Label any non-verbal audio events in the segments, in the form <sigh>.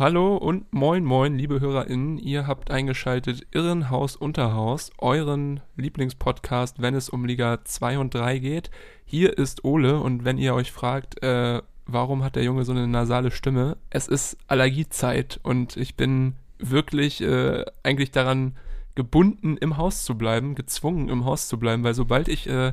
Hallo und moin moin, liebe HörerInnen. Ihr habt eingeschaltet Irrenhaus Unterhaus, euren Lieblingspodcast, wenn es um Liga 2 und 3 geht. Hier ist Ole und wenn ihr euch fragt, äh, warum hat der Junge so eine nasale Stimme, es ist Allergiezeit und ich bin wirklich äh, eigentlich daran gebunden, im Haus zu bleiben, gezwungen, im Haus zu bleiben, weil sobald ich äh,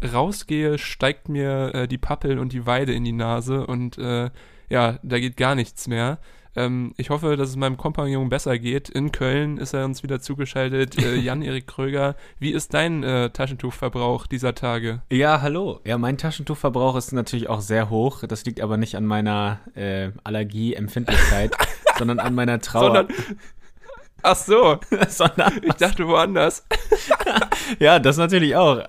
rausgehe, steigt mir äh, die Pappel und die Weide in die Nase und äh, ja, da geht gar nichts mehr. Ähm, ich hoffe, dass es meinem Kompagnon besser geht. In Köln ist er uns wieder zugeschaltet. Äh, <laughs> Jan-Erik Kröger, wie ist dein äh, Taschentuchverbrauch dieser Tage? Ja, hallo. Ja, mein Taschentuchverbrauch ist natürlich auch sehr hoch. Das liegt aber nicht an meiner äh, Allergieempfindlichkeit, <laughs> sondern an meiner Trauer. Sondern, ach so, <laughs> sondern ich dachte woanders. ja, das natürlich auch.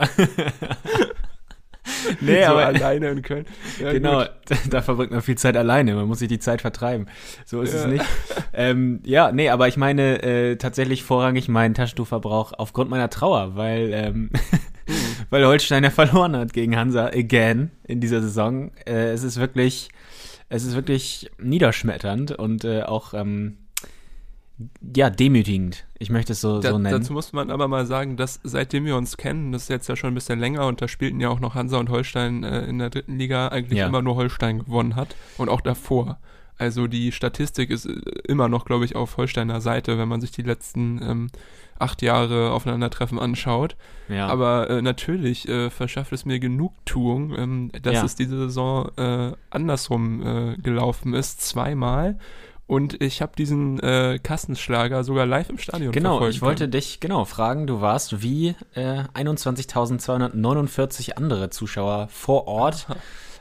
<laughs> nee, so aber alleine in Köln. Ja, genau, da, <laughs> da verbringt man viel Zeit alleine. Man muss sich die Zeit vertreiben. So ist Ja. es nicht. Ähm, ja, nee, aber ich meine äh, tatsächlich vorrangig meinen Taschentuchverbrauch aufgrund meiner Trauer, weil, ähm, <laughs> weil Holstein ja verloren hat gegen Hansa again in dieser Saison. Äh, es ist wirklich, es ist wirklich niederschmetternd und äh, auch ähm, ja demütigend. Ich möchte es so, Da, so nennen. dazu muss man aber mal sagen, dass seitdem wir uns kennen, das ist jetzt ja schon ein bisschen länger und da spielten ja auch noch Hansa und Holstein äh, in der dritten Liga, eigentlich Ja. immer nur Holstein gewonnen hat und auch davor. Also die Statistik ist äh, immer noch, glaube ich, auf Holsteiner Seite, wenn man sich die letzten ähm, acht Jahre Aufeinandertreffen anschaut. ja. Aber äh, natürlich äh, verschafft es mir Genugtuung, ähm, dass Ja. es diese Saison äh, andersrum äh, gelaufen ist, zweimal. Und ich habe diesen äh, Kassenschlager sogar live im Stadion Genau, ich wollte können. dich genau fragen. Du warst wie äh, 21.249 andere Zuschauer vor Ort.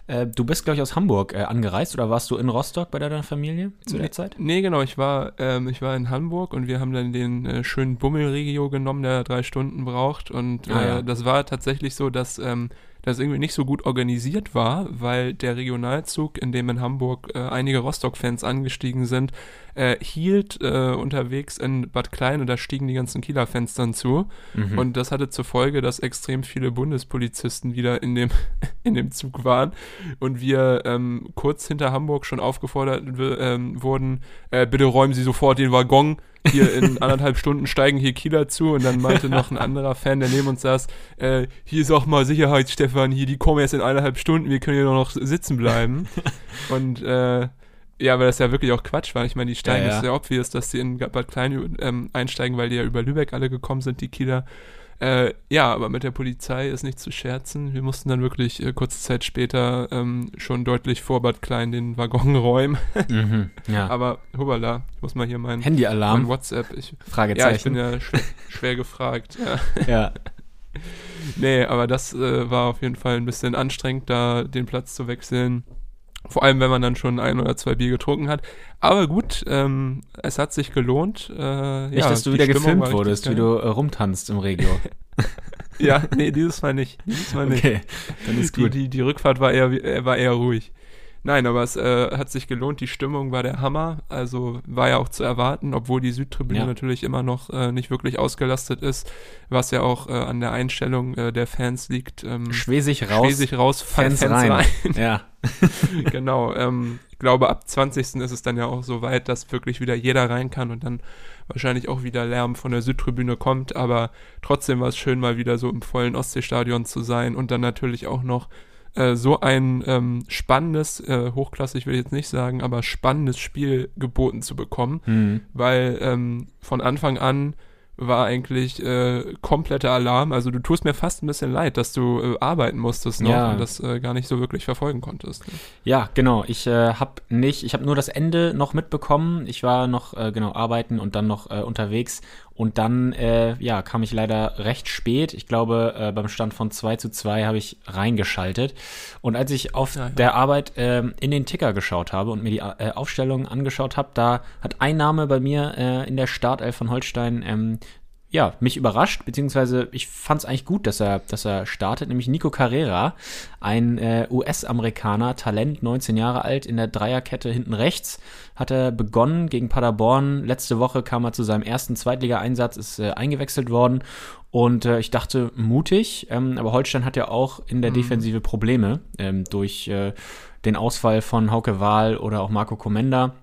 Äh, du bist, glaube ich, aus Hamburg äh, angereist oder warst du in Rostock bei deiner Familie zu der Zeit? Nee, genau, ich war, ähm, ich war in Hamburg und wir haben dann den äh, schönen Bummelregio genommen, der drei Stunden braucht. Und Ah, äh, ja. das war tatsächlich so, dass ähm, das irgendwie nicht so gut organisiert war, weil der Regionalzug, in dem in Hamburg äh, einige Rostock-Fans angestiegen sind, äh, hielt äh, unterwegs in Bad Klein und da stiegen die ganzen Kieler Fans dann zu. Mhm. Und das hatte zur Folge, dass extrem viele Bundespolizisten wieder in dem, <laughs> in dem Zug waren und wir ähm, kurz hinter Hamburg schon aufgefordert ähm, wurden, äh, bitte räumen Sie sofort den Waggon. Hier in <laughs> anderthalb Stunden steigen hier Kieler zu und dann meinte <laughs> noch ein anderer Fan, der neben uns saß, äh, hier ist auch mal Sicherheit, Stefan, hier, die kommen erst in eineinhalb Stunden, wir können hier noch sitzen bleiben. und äh, ja, weil das ja wirklich auch Quatsch war. Ich meine, die steigen, Ja, ja. ist ja obvious, dass die in Bad Klein ähm, einsteigen, weil die ja über Lübeck alle gekommen sind, die Kieler. Äh, ja, aber mit der Polizei ist nicht zu scherzen. Wir mussten dann wirklich äh, kurze Zeit später ähm, schon deutlich vor Bad Klein den Waggon <laughs> räumen. Mhm. Ja. aber hubala, ich muss mal hier mein, mein Handy-Alarm? WhatsApp. Ich, ja, ich Fragezeichen. bin ja schwer, schwer gefragt. Ja. ja. <laughs> Nee, aber das äh, war auf jeden Fall ein bisschen anstrengend, da den Platz zu wechseln. Vor allem, wenn man dann schon ein oder zwei Bier getrunken hat. Aber gut, ähm, es hat sich gelohnt. Äh, Nicht, ja, dass du wieder Stimmung gefilmt wurdest, wie du äh, rumtanzt im Regio. <laughs> Ja, nee, dieses Mal nicht. Dieses Mal nicht. Okay, dann ist Die, gut. die, die Rückfahrt war eher, äh, war eher ruhig. Nein, aber es äh, hat sich gelohnt. Die Stimmung war der Hammer. Also war ja auch zu erwarten, obwohl die Südtribüne Ja. natürlich immer noch äh, nicht wirklich ausgelastet ist, was ja auch äh, an der Einstellung äh, der Fans liegt. Ähm, Schwesig raus, Schwesig raus, Fans, rein. Ja. <laughs> <laughs> genau. Ähm, ich glaube, ab 20. ist es dann ja auch so weit, dass wirklich wieder jeder rein kann und dann wahrscheinlich auch wieder Lärm von der Südtribüne kommt. Aber trotzdem war es schön, mal wieder so im vollen Ostseestadion zu sein und dann natürlich auch noch äh, so ein ähm, spannendes, äh, hochklassig will ich jetzt nicht sagen, aber spannendes Spiel geboten zu bekommen, Mhm. weil ähm, von Anfang an war eigentlich äh, kompletter Alarm. Also du tust mir fast ein bisschen leid, dass du äh, arbeiten musstest noch Ja. und das äh, gar nicht so wirklich verfolgen konntest. Ne? Ja, genau. Ich äh, habe nicht, ich habe nur das Ende noch mitbekommen. Ich war noch äh, genau arbeiten und dann noch äh, unterwegs Und dann, äh, ja, kam ich leider recht spät. Ich glaube, äh, beim Stand von 2 zu 2 habe ich reingeschaltet. Und als ich auf Ja, ja. der Arbeit äh, in den Ticker geschaut habe und mir die äh, Aufstellung angeschaut habe, da hat ein Name bei mir äh, in der Startelf von Holstein ähm, ja, mich überrascht, beziehungsweise ich fand es eigentlich gut, dass er, dass er startet, nämlich Nico Carrera, ein äh, US-Amerikaner, Talent, 19 Jahre alt, in der Dreierkette hinten rechts, hat er begonnen gegen Paderborn. Letzte Woche kam er zu seinem ersten Zweitliga-Einsatz, ist äh, eingewechselt worden und äh, ich dachte, mutig, ähm, aber Holstein hat ja auch in der Defensive Probleme ähm, durch äh, den Ausfall von Hauke Wahl oder auch Marco Comenda.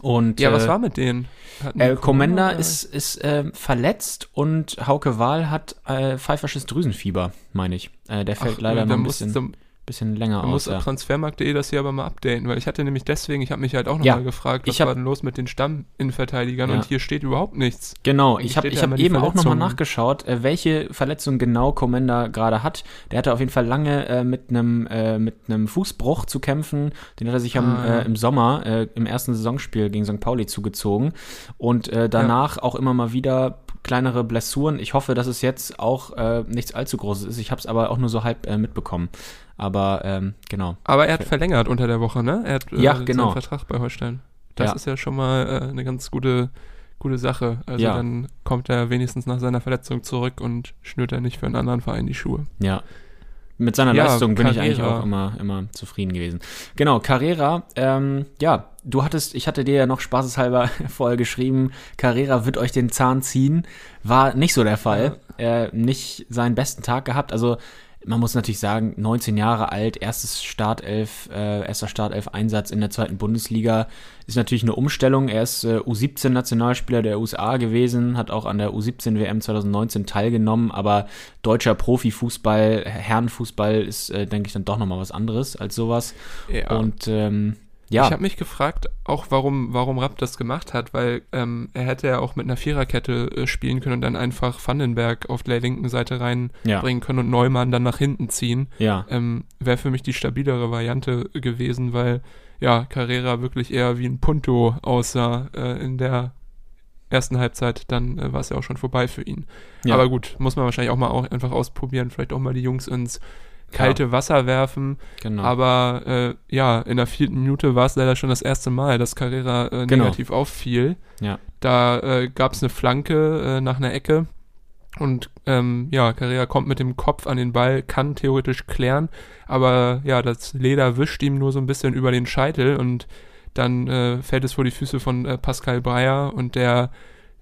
Und, Ja, was äh, war mit denen? Äh, Commander ist, ist äh, verletzt und Hauke Wahl hat äh, pfeifersches Drüsenfieber, meine ich. Äh, der fällt Ach, leider noch ein bisschen, da, bisschen länger da aus. muss Ja. Transfermarkt.de das hier aber mal updaten, weil ich hatte nämlich deswegen, ich habe mich halt auch Ja, nochmal gefragt, was hab- war denn los mit den Stamminnenverteidigern Ja. und hier steht überhaupt nichts. Genau, ich habe ich ja hab eben auch nochmal nachgeschaut, äh, welche Verletzung genau Commander gerade hat. Der hatte auf jeden Fall lange äh, mit einem äh, mit einem Fußbruch zu kämpfen. Den hat er sich am, Ah, ja. äh, im Sommer äh, im ersten Saisonspiel gegen St. Pauli zugezogen und äh, danach auch immer mal wieder kleinere Blessuren. Ich hoffe, dass es jetzt auch nichts allzu Großes ist. Ich habe es aber auch nur so halb mitbekommen. Aber ähm, genau. Aber er hat verlängert unter der Woche, ne? Er hat äh, Ja, genau. seinen Vertrag bei Holstein. Das Ja. ist ja schon mal äh, eine ganz gute, gute Sache. Also Ja. dann kommt er wenigstens nach seiner Verletzung zurück und schnürt er nicht für einen anderen Verein die Schuhe. Ja. Mit seiner Ja, Leistung bin ich Carrera. eigentlich auch immer, immer zufrieden gewesen. Genau, Carrera, ähm, ja, du hattest, ich hatte dir ja noch spaßeshalber <laughs> vorher geschrieben, Carrera wird euch den Zahn ziehen. War nicht so der Fall. Äh, nicht seinen besten Tag gehabt. Also, man muss natürlich sagen, 19 Jahre alt, erstes Startelf, äh, erster Startelf-Einsatz in der zweiten Bundesliga ist natürlich eine Umstellung. Er ist äh, U17-Nationalspieler der USA gewesen, hat auch an der U17-WM 2019 teilgenommen, aber deutscher Profifußball, Herrenfußball ist, äh, denke ich, dann doch nochmal was anderes als sowas. Ja. Und ähm, ja, Ich habe mich gefragt, auch warum, warum Rapp das gemacht hat, weil ähm, er hätte ja auch mit einer Viererkette äh, spielen können und dann einfach Vandenberg auf der linken Seite reinbringen ja, können und Neumann dann nach hinten ziehen. ja, Ähm, Wäre für mich die stabilere Variante gewesen, weil ja, Carrera wirklich eher wie ein Punto aussah äh, in der ersten Halbzeit, dann äh, war es ja auch schon vorbei für ihn. ja. Aber gut, muss man wahrscheinlich auch mal auch einfach ausprobieren, vielleicht auch mal die Jungs ins kalte Wasser werfen. genau. Aber äh, ja, in der vierten Minute war es leider schon das erste Mal, dass Carrera äh, Genau. negativ auffiel. Ja. Da äh, gab es eine Flanke äh, nach einer Ecke und ähm, ja, Carrera kommt mit dem Kopf an den Ball, kann theoretisch klären, aber ja, das Leder wischt ihm nur so ein bisschen über den Scheitel und dann äh, fällt es vor die Füße von äh, Pascal Breyer und der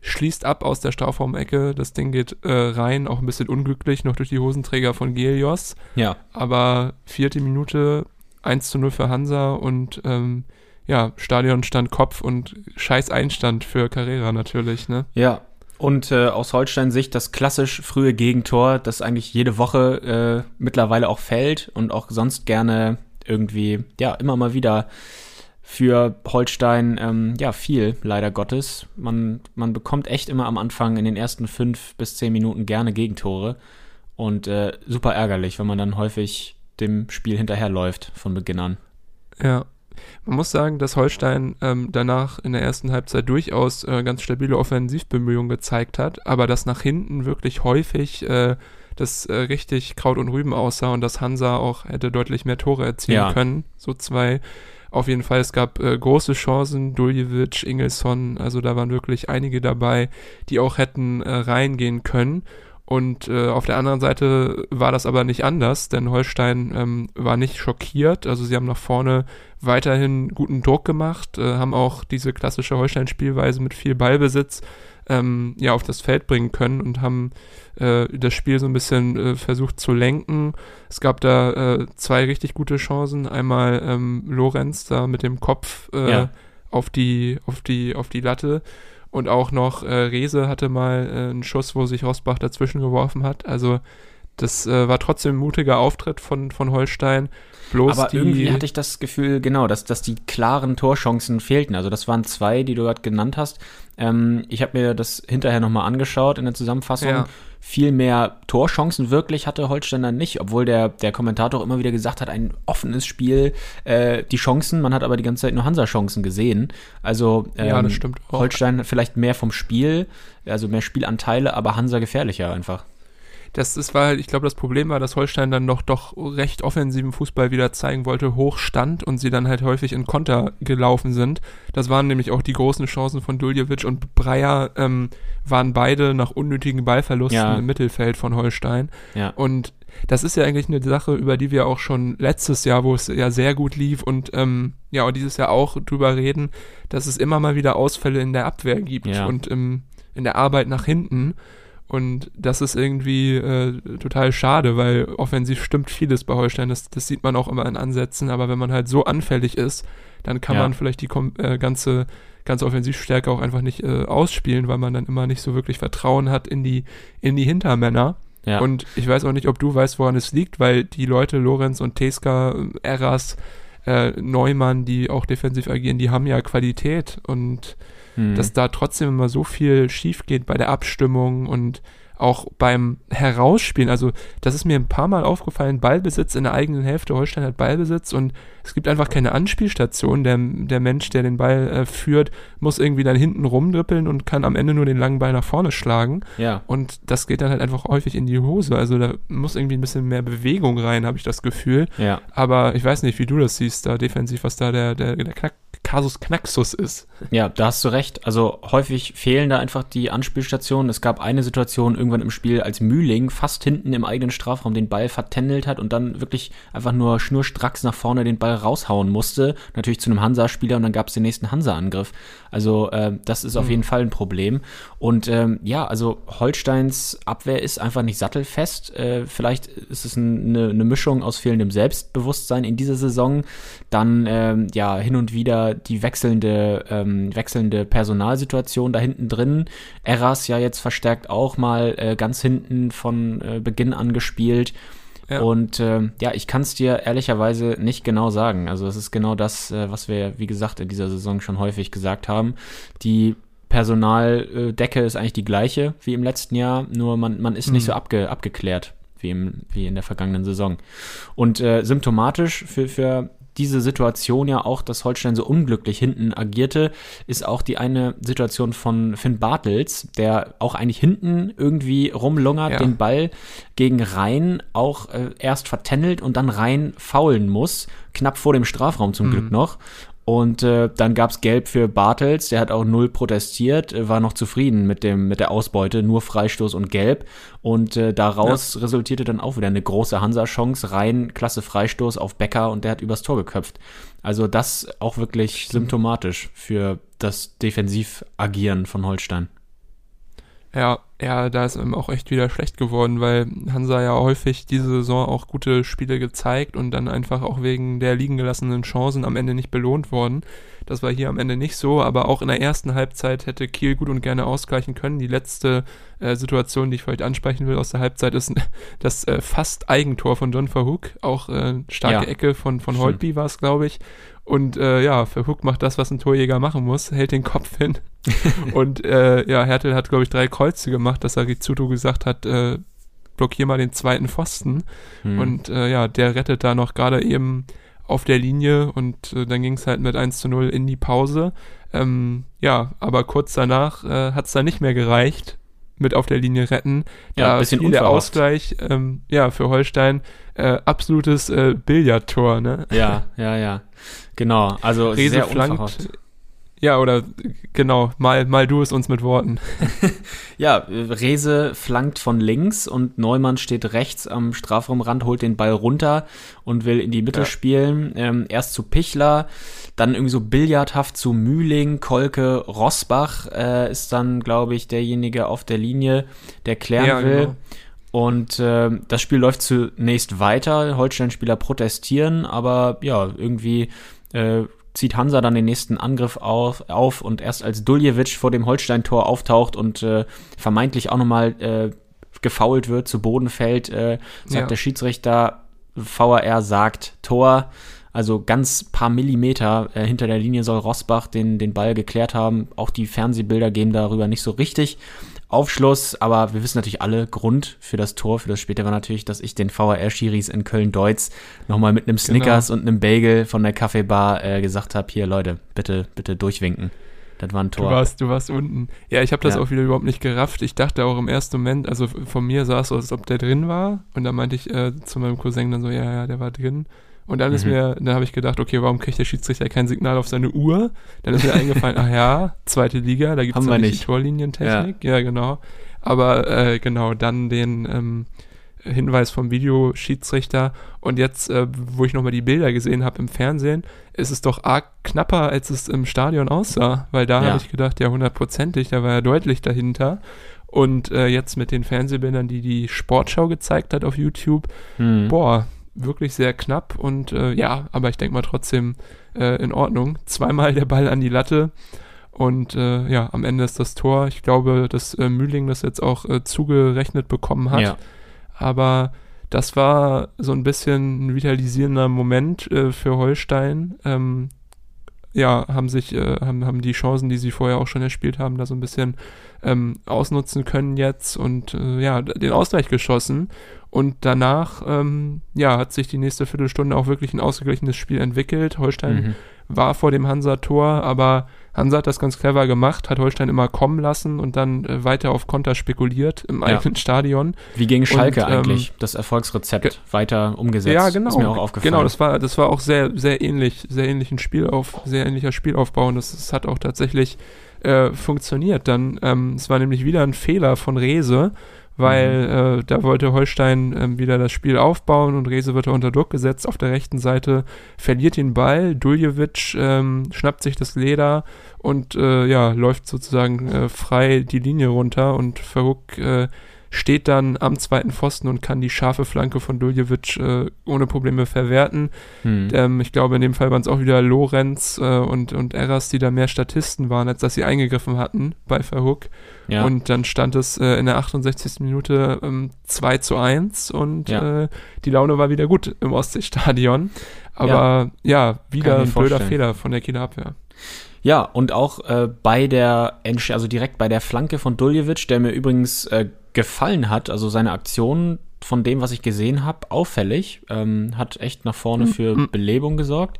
schließt ab aus der Strafraumecke. Das Ding geht äh, rein, auch ein bisschen unglücklich, noch durch die Hosenträger von Gelios. ja, Aber vierte Minute 1 zu 0 für Hansa und ähm, ja, Stadion stand Kopf und scheiß Einstand für Carrera natürlich, ne? Ja. Und äh, aus Holstein-Sicht das klassisch frühe Gegentor, das eigentlich jede Woche äh, mittlerweile auch fällt und auch sonst gerne irgendwie, ja, immer mal wieder für Holstein, ähm, ja, viel, leider Gottes. Man, man bekommt echt immer am Anfang in den ersten fünf bis zehn Minuten gerne Gegentore und äh, super ärgerlich, wenn man dann häufig dem Spiel hinterherläuft von Beginn an. Ja. Man muss sagen, dass Holstein ähm, danach in der ersten Halbzeit durchaus äh, ganz stabile Offensivbemühungen gezeigt hat, aber dass nach hinten wirklich häufig äh, das äh, richtig Kraut und Rüben aussah und dass Hansa auch hätte deutlich mehr Tore erzielen Ja. können. So zwei. Auf jeden Fall, es gab äh, große Chancen, Duljevic, Ingelsson, also da waren wirklich einige dabei, die auch hätten äh, reingehen können. Und äh, auf der anderen Seite war das aber nicht anders, denn Holstein ähm, war nicht schockiert. Also sie haben nach vorne weiterhin guten Druck gemacht, äh, haben auch diese klassische Holstein-Spielweise mit viel Ballbesitz ähm, ja auf das Feld bringen können und haben äh, das Spiel so ein bisschen äh, versucht zu lenken. Es gab da äh, zwei richtig gute Chancen. Einmal ähm, Lorenz da mit dem Kopf äh, Ja. auf die auf die auf die Latte und auch noch äh, Rese hatte mal äh, einen Schuss, wo sich Rosbach dazwischen geworfen hat. Also das äh, war trotzdem ein mutiger Auftritt von, von Holstein. Bloß Aber irgendwie hatte ich das Gefühl, genau, dass, dass die klaren Torchancen fehlten. Also das waren zwei, die du gerade genannt hast. Ähm, ich habe mir das hinterher nochmal angeschaut in der Zusammenfassung. Ja. Viel mehr Torchancen wirklich hatte Holstein dann nicht, obwohl der, der Kommentator auch immer wieder gesagt hat, ein offenes Spiel, äh, die Chancen, man hat aber die ganze Zeit nur Hansa-Chancen gesehen. Also ähm, Ja, das stimmt auch. Holstein vielleicht mehr vom Spiel, also mehr Spielanteile, aber Hansa gefährlicher einfach. Das, das war halt, ich glaube, das Problem war, dass Holstein dann doch, doch recht offensiven Fußball wieder zeigen wollte, hoch stand und sie dann halt häufig in Konter gelaufen sind. Das waren nämlich auch die großen Chancen von Duljevic und Breyer, ähm, waren beide nach unnötigen Ballverlusten Ja. im Mittelfeld von Holstein. Ja. Und das ist ja eigentlich eine Sache, über die wir auch schon letztes Jahr, wo es ja sehr gut lief und ähm, ja, und dieses Jahr auch drüber reden, dass es immer mal wieder Ausfälle in der Abwehr gibt Ja. und im, in der Arbeit nach hinten. Und das ist irgendwie äh, total schade, weil offensiv stimmt vieles bei Holstein. Das, das sieht man auch immer in Ansätzen. Aber wenn man halt so anfällig ist, dann kann Ja. man vielleicht die äh, ganze, ganze Offensivstärke auch einfach nicht äh, ausspielen, weil man dann immer nicht so wirklich Vertrauen hat in die, in die Hintermänner. Ja. Und ich weiß auch nicht, ob du weißt, woran es liegt, weil die Leute, Lorenz und Teska, Eras, äh, Neumann, die auch defensiv agieren, die haben ja Qualität und Hm. dass da trotzdem immer so viel schief geht bei der Abstimmung und auch beim Herausspielen. Also, das ist mir ein paar Mal aufgefallen, Ballbesitz in der eigenen Hälfte, Holstein hat Ballbesitz und es gibt einfach keine Anspielstation. Der, der Mensch, der den Ball äh, führt, muss irgendwie dann hinten rumdrippeln und kann am Ende nur den langen Ball nach vorne schlagen. ja. Und das geht dann halt einfach häufig in die Hose. Also da muss irgendwie ein bisschen mehr Bewegung rein, habe ich das Gefühl. Ja. Aber ich weiß nicht, wie du das siehst, da defensiv, was da der, der, der Knack, Kasus Knaxus ist. Ja, da hast du recht. Also häufig fehlen da einfach die Anspielstationen. Es gab eine Situation irgendwann im Spiel, als Mühling fast hinten im eigenen Strafraum den Ball vertändelt hat und dann wirklich einfach nur schnurstracks nach vorne den Ball raushauen musste. Natürlich zu einem Hansa-Spieler und dann gab es den nächsten Hansa-Angriff. Also äh, das ist auf jeden Fall ein Problem. Und ähm, ja, also Holsteins Abwehr ist einfach nicht sattelfest. Äh, vielleicht ist es ein, eine, eine Mischung aus fehlendem Selbstbewusstsein in dieser Saison. Dann ähm, ja hin und wieder die wechselnde, ähm, wechselnde Personalsituation da hinten drin. Eras ja jetzt verstärkt auch mal äh, ganz hinten von äh, Beginn an gespielt. Ja. Und ähm, ja, ich kann es dir ehrlicherweise nicht genau sagen. Also es ist genau das, äh, was wir, wie gesagt, in dieser Saison schon häufig gesagt haben. Die Personaldecke ist eigentlich die gleiche wie im letzten Jahr, nur man, man ist nicht so abge, abgeklärt wie, im, wie in der vergangenen Saison. Und äh, symptomatisch für, für diese Situation ja auch, dass Holstein so unglücklich hinten agierte, ist auch die eine Situation von Finn Bartels, der auch eigentlich hinten irgendwie rumlungert, Ja. den Ball gegen Rhein auch äh, erst vertändelt und dann Rhein faulen muss, knapp vor dem Strafraum zum Glück noch. Und äh, dann gab's Gelb für Bartels, der hat auch null protestiert, äh, war noch zufrieden mit dem mit der Ausbeute, nur Freistoß und Gelb. Und äh, daraus resultierte dann auch wieder eine große Hansa-Chance, rein klasse Freistoß auf Becker und der hat übers Tor geköpft. Also das auch wirklich symptomatisch für das Defensivagieren von Holstein. Ja, ja, da ist ihm auch echt wieder schlecht geworden, weil Hansa ja häufig diese Saison auch gute Spiele gezeigt und dann einfach auch wegen der liegen gelassenen Chancen am Ende nicht belohnt worden. Das war hier am Ende nicht so, aber auch in der ersten Halbzeit hätte Kiel gut und gerne ausgleichen können. Die letzte äh, Situation, die ich heute ansprechen will aus der Halbzeit, ist <laughs> das äh, fast Eigentor von John Verhoek. Auch äh, starke Ja. Ecke von, von. Holtby war es, glaube ich. Und äh, ja, Verhoek macht das, was ein Torjäger machen muss, hält den Kopf hin. <laughs> und äh, ja, Hertel hat, glaube ich, drei Kreuze gemacht, dass er Rizzuto gesagt hat, äh, blockier mal den zweiten Pfosten. Hm. Und äh, ja, der rettet da noch gerade eben auf der Linie und äh, dann ging es halt mit 1 zu 0 in die Pause. Ähm, ja, aber kurz danach äh, hat es dann nicht mehr gereicht mit auf der Linie retten. Ja, Da bisschen der. Ausgleich, ähm, ja, für Holstein äh, absolutes äh, Billardtor, ne? Ja, ja, ja. Genau. Also Rese sehr flankt. unverhofft. Ja, oder genau, mal, mal du es uns mit Worten. <laughs> Ja, äh, Rese flankt von links und Neumann steht rechts am Strafraumrand, holt den Ball runter und will in die Mitte Ja. spielen. Ähm, erst zu Pichler, dann irgendwie so billardhaft zu Mühling, Kolke, Rosbach äh, ist dann, glaube ich, derjenige auf der Linie, der klären Ja, will. genau. Und ähm, das Spiel läuft zunächst weiter. Holstein-Spieler protestieren, aber ja, irgendwie äh, zieht Hansa dann den nächsten Angriff auf, auf und erst als Duljevic vor dem Holstein-Tor auftaucht und äh, vermeintlich auch nochmal äh, gefault wird, zu Boden fällt, äh, sagt Ja. der Schiedsrichter, VAR sagt Tor. Also ganz paar Millimeter äh, hinter der Linie soll Rosbach den, den Ball geklärt haben. Auch die Fernsehbilder geben darüber nicht so richtig Aufschluss, aber wir wissen natürlich alle, Grund für das Tor, für das später war natürlich, dass ich den VAR-Schiris in Köln-Deutz nochmal mit einem Snickers und einem Bagel von der Kaffeebar äh, gesagt habe, hier Leute, bitte, bitte durchwinken. Das war ein Du Tor. warst, du warst unten. Ja, ich habe das Ja. auch wieder überhaupt nicht gerafft. Ich dachte auch im ersten Moment, also von mir sah es so, als ob der drin war. Und dann meinte ich äh, zu meinem Cousin dann so, ja, ja, der war drin. Und dann ist Mhm. mir, dann habe ich gedacht, okay, warum kriegt der Schiedsrichter kein Signal auf seine Uhr? Dann ist mir eingefallen, <laughs> ach ja, zweite Liga, da gibt es wir nicht die Torlinientechnik. Ja, genau. Aber äh, genau, dann den ähm, Hinweis vom Videoschiedsrichter. Und jetzt, äh, wo ich nochmal die Bilder gesehen habe im Fernsehen, ist es doch arg knapper, als es im Stadion aussah. Weil da Ja. habe ich gedacht, ja, hundertprozentig, da war er deutlich dahinter. Und äh, jetzt mit den Fernsehbildern, die die Sportschau gezeigt hat auf YouTube, Hm. boah, wirklich sehr knapp. Und äh, ja, aber ich denke mal trotzdem äh, in Ordnung. Zweimal der Ball an die Latte. Und äh, ja, am Ende ist das Tor. Ich glaube, dass äh, Mühling das jetzt auch äh, zugerechnet bekommen hat. Ja. Aber das war so ein bisschen ein vitalisierender Moment äh, für Holstein. Ähm, ja, haben sich, äh, haben, haben die Chancen, die sie vorher auch schon erspielt haben, da so ein bisschen ähm, ausnutzen können jetzt und äh, ja, den Ausgleich geschossen. Und danach, ähm, ja, hat sich die nächste Viertelstunde auch wirklich ein ausgeglichenes Spiel entwickelt. Holstein Mhm. war vor dem Hansa-Tor, aber Hansa hat das ganz clever gemacht, hat Holstein immer kommen lassen und dann äh, weiter auf Konter spekuliert im Ja. eigenen Stadion. Wie gegen Schalke Und, ähm, eigentlich das Erfolgsrezept weiter umgesetzt. Ja, genau. Ist mir auch aufgefallen. Genau, das war, das war auch sehr, sehr ähnlich, sehr ähnlichen Spielauf, sehr ähnlicher Spielaufbau und das, das hat auch tatsächlich äh, funktioniert. Dann, ähm, es war nämlich wieder ein Fehler von Rehse, weil äh, da wollte Holstein ähm, wieder das Spiel aufbauen und Rehse wird unter Druck gesetzt. Auf der rechten Seite verliert den Ball, Duljevic ähm, schnappt sich das Leder und äh, ja, läuft sozusagen äh, frei die Linie runter und Verhook äh, steht dann am zweiten Pfosten und kann die scharfe Flanke von Duljevic äh, ohne Probleme verwerten. Hm. Ähm, ich glaube, in dem Fall waren es auch wieder Lorenz äh, und, und Eras, die da mehr Statisten waren, als dass sie eingegriffen hatten bei Verhook. ja. Und dann stand es äh, in der 68. Minute ähm, 2 zu 1 und Ja. äh, die Laune war wieder gut im Ostseestadion. Aber ja, wieder mir ein blöder. Fehler von der Kieler Abwehr. Ja, und auch äh, bei der, also direkt bei der Flanke von Duljevic, der mir übrigens äh, gefallen hat, also seine Aktion von dem, was ich gesehen habe, auffällig, ähm, hat echt nach vorne für Belebung gesorgt.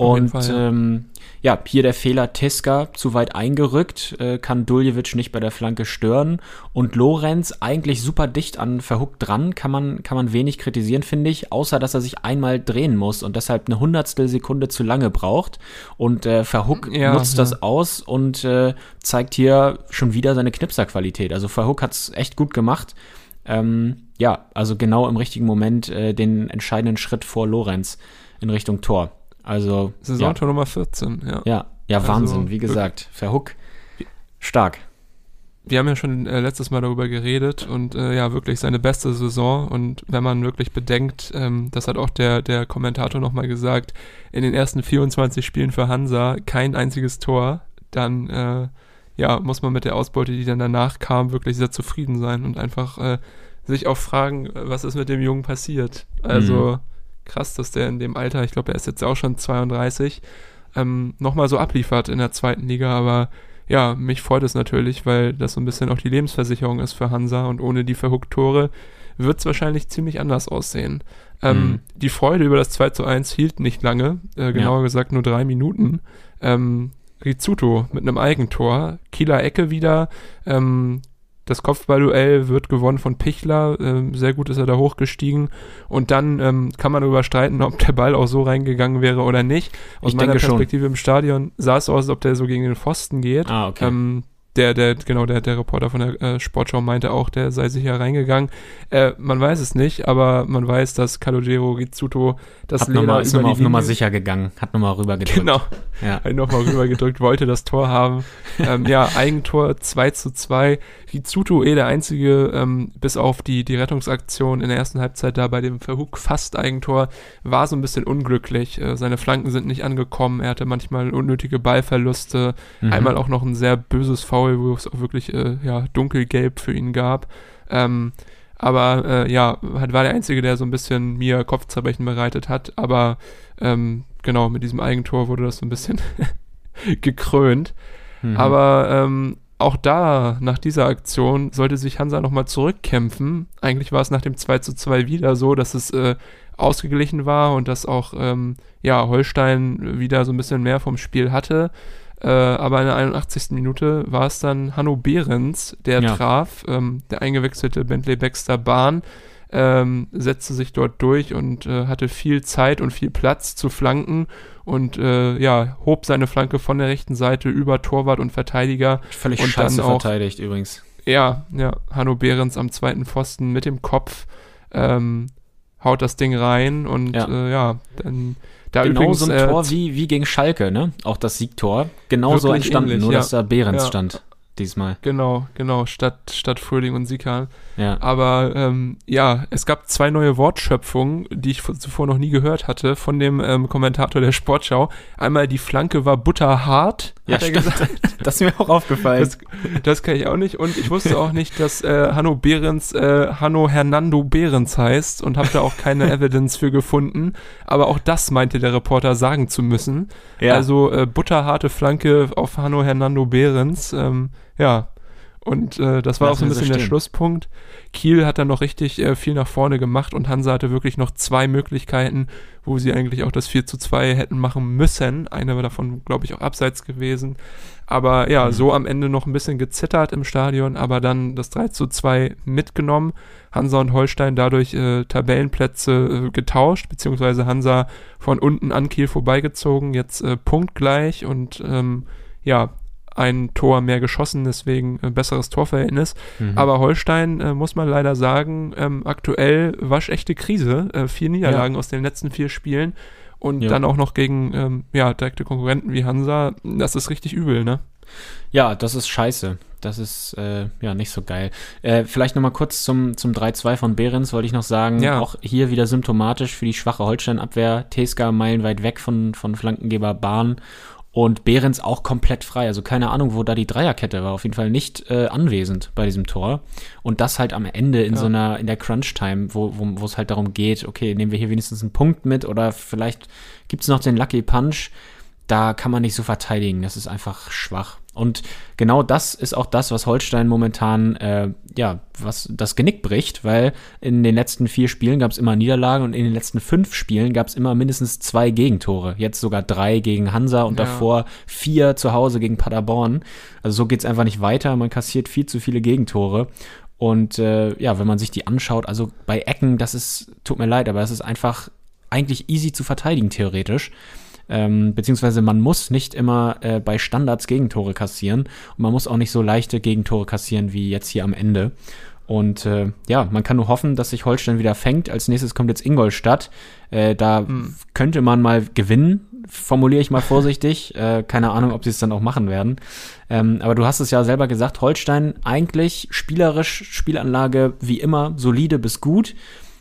Und Fall, ja. ähm, ja, hier der Fehler Teska zu weit eingerückt, äh, kann Duljevic nicht bei der Flanke stören. Und Lorenz eigentlich super dicht an Verhook dran, kann man, kann man wenig kritisieren, finde ich, außer dass er sich einmal drehen muss und deshalb eine Hundertstel Sekunde zu lange braucht. Und äh, Verhook Ja, nutzt ja. das aus und äh, zeigt hier schon wieder seine Knipserqualität. Also Verhook hat es echt gut gemacht. Ähm, ja, also genau im richtigen Moment äh, den entscheidenden Schritt vor Lorenz in Richtung Tor. Also ja, Saisontor Nummer 14, ja. ja, ja, Also, Wahnsinn, wie gesagt. Verhook, stark. wir haben ja schon äh, letztes Mal darüber geredet und äh, ja, wirklich seine beste Saison. Und wenn man wirklich bedenkt, ähm, das hat auch der, der Kommentator nochmal gesagt, in den ersten 24 Spielen für Hansa kein einziges Tor, dann äh, ja, muss man mit der Ausbeute, die dann danach kam, wirklich sehr zufrieden sein und einfach äh, sich auch fragen, äh, was ist mit dem Jungen passiert. Also krass, dass der in dem Alter, ich glaube, er ist jetzt auch schon 32, ähm, nochmal so abliefert in der zweiten Liga, aber ja, mich freut es natürlich, weil das so ein bisschen auch die Lebensversicherung ist für Hansa und ohne die Verhuckt-Tore wird es wahrscheinlich ziemlich anders aussehen. Ähm, Mhm. Die Freude über das 2 zu 1 hielt nicht lange, äh, genauer gesagt nur drei Minuten. Ähm, Rizzuto mit einem Eigentor, Kieler Ecke wieder, ähm, das Kopfballduell wird gewonnen von Pichler, ähm, sehr gut ist er da hochgestiegen und dann ähm, kann man darüber streiten, ob der Ball auch so reingegangen wäre oder nicht. Aus Ich meiner denke schon. Perspektive im Stadion sah es so aus, als ob der so gegen den Pfosten geht. Ah, okay. Ähm, der, der, genau, der, der Reporter von der äh, Sportschau meinte auch, der sei sicher reingegangen. Äh, man weiß es nicht, aber man weiß, dass Calogero Rizzuto das hat Leder nochmal, ist nochmal auf Nummer sicher gegangen, hat nochmal rübergedrückt. Genau, Ja. hat nochmal rübergedrückt, wollte das Tor haben. <laughs> Ähm, ja, Eigentor 2 zu 2. Rizzuto eh der einzige, ähm, bis auf die, die Rettungsaktion in der ersten Halbzeit da bei dem Verhook fast Eigentor, war so ein bisschen unglücklich. Äh, seine Flanken sind nicht angekommen, er hatte manchmal unnötige Ballverluste, Mhm. einmal auch noch ein sehr böses Foul Foul, wo es auch wirklich äh, ja, dunkelgelb für ihn gab. Ähm, aber äh, ja, hat, war der Einzige, der so ein bisschen mir Kopfzerbrechen bereitet hat. Aber ähm, genau, mit diesem Eigentor wurde das so ein bisschen <laughs> gekrönt. Mhm. Aber ähm, auch da, nach dieser Aktion, sollte sich Hansa nochmal zurückkämpfen. Eigentlich war es nach dem 2 zu 2 wieder so, dass es äh, ausgeglichen war und dass auch ähm, ja, Holstein wieder so ein bisschen mehr vom Spiel hatte. Äh, aber in der 81. Minute war es dann Hanno Behrens, der ja. traf, ähm, der eingewechselte Bentley Baxter Bahn, ähm, setzte sich dort durch und äh, hatte viel Zeit und viel Platz zu flanken und äh, ja, hob seine Flanke von der rechten Seite über Torwart und Verteidiger. Völlig und scheiße auch, verteidigt übrigens. Ja, ja, Hanno Behrens am zweiten Pfosten mit dem Kopf ähm, haut das Ding rein und ja, äh, ja dann da genau übrigens, so ein Tor äh, wie, wie gegen Schalke, ne? Auch das Siegtor. Genauso entstanden, ähnlich, nur ja. dass da Behrens ja. stand diesmal. Genau, genau, statt, statt Fröhling und Sikan. Ja. Aber ähm, ja, es gab zwei neue Wortschöpfungen, die ich zuvor noch nie gehört hatte, von dem ähm, Kommentator der Sportschau. Einmal die Flanke war butterhart, ja, hat er gesagt. <laughs> Das ist mir auch aufgefallen. Das, das kann ich auch nicht. Und ich wusste auch nicht, dass äh, Hanno Behrens äh, Hanno Hernando Behrens heißt und habe da auch keine <laughs> Evidence für gefunden. Aber auch das meinte der Reporter sagen zu müssen. Ja. Also äh, butterharte Flanke auf Hanno Hernando Behrens. Ähm, ja, und äh, das war Lass auch so ein bisschen so der Schlusspunkt. Kiel hat dann noch richtig äh, viel nach vorne gemacht und Hansa hatte wirklich noch zwei Möglichkeiten, wo sie eigentlich auch das 4 zu 2 hätten machen müssen. Eine war davon, glaube ich, auch abseits gewesen. Aber ja, mhm. so am Ende noch ein bisschen gezittert im Stadion, aber dann das 3 zu 2 mitgenommen. Hansa und Holstein dadurch äh, Tabellenplätze äh, getauscht, beziehungsweise Hansa von unten an Kiel vorbeigezogen, jetzt äh, punktgleich und ähm, ja, ein Tor mehr geschossen, deswegen äh, besseres Torverhältnis. Mhm. Aber Holstein, äh, muss man leider sagen, ähm, aktuell waschechte Krise. Äh, vier Niederlagen ja. aus den letzten vier Spielen und ja. dann auch noch gegen ähm, ja, direkte Konkurrenten wie Hansa. Das ist richtig übel, ne? Ja, das ist scheiße. Das ist äh, ja nicht so geil. Äh, vielleicht nochmal kurz zum, zum 3-2 von Behrens wollte ich noch sagen. Ja. Auch hier wieder symptomatisch für die schwache Holstein-Abwehr. Teska meilenweit weg von, von Flankengeber Bahn und Behrens auch komplett frei. Also keine Ahnung, wo da die Dreierkette war. Auf jeden Fall nicht äh, anwesend bei diesem Tor. Und das halt am Ende in ja. so einer, in der Crunch-Time, wo, wo, wo es halt darum geht, okay, nehmen wir hier wenigstens einen Punkt mit oder vielleicht gibt's noch den Lucky Punch. Da kann man nicht so verteidigen. Das ist einfach schwach. Und genau das ist auch das, was Holstein momentan, äh, ja, was das Genick bricht, weil in den letzten vier Spielen gab es immer Niederlagen und in den letzten fünf Spielen gab es immer mindestens zwei Gegentore. Jetzt sogar drei gegen Hansa und ja. davor vier zu Hause gegen Paderborn. Also so geht's einfach nicht weiter. Man kassiert viel zu viele Gegentore. Und äh, ja, wenn man sich die anschaut, also bei Ecken, das ist, tut mir leid, aber es ist einfach eigentlich easy zu verteidigen, theoretisch. Ähm, beziehungsweise man muss nicht immer äh, bei Standards Gegentore kassieren und man muss auch nicht so leichte Gegentore kassieren wie jetzt hier am Ende. Und äh, ja, man kann nur hoffen, dass sich Holstein wieder fängt. Als nächstes kommt jetzt Ingolstadt. Äh, da hm. könnte man mal gewinnen, formuliere ich mal vorsichtig. Äh, keine Ahnung, ob sie es dann auch machen werden. Ähm, aber du hast es ja selber gesagt, Holstein eigentlich spielerisch, Spielanlage wie immer, solide bis gut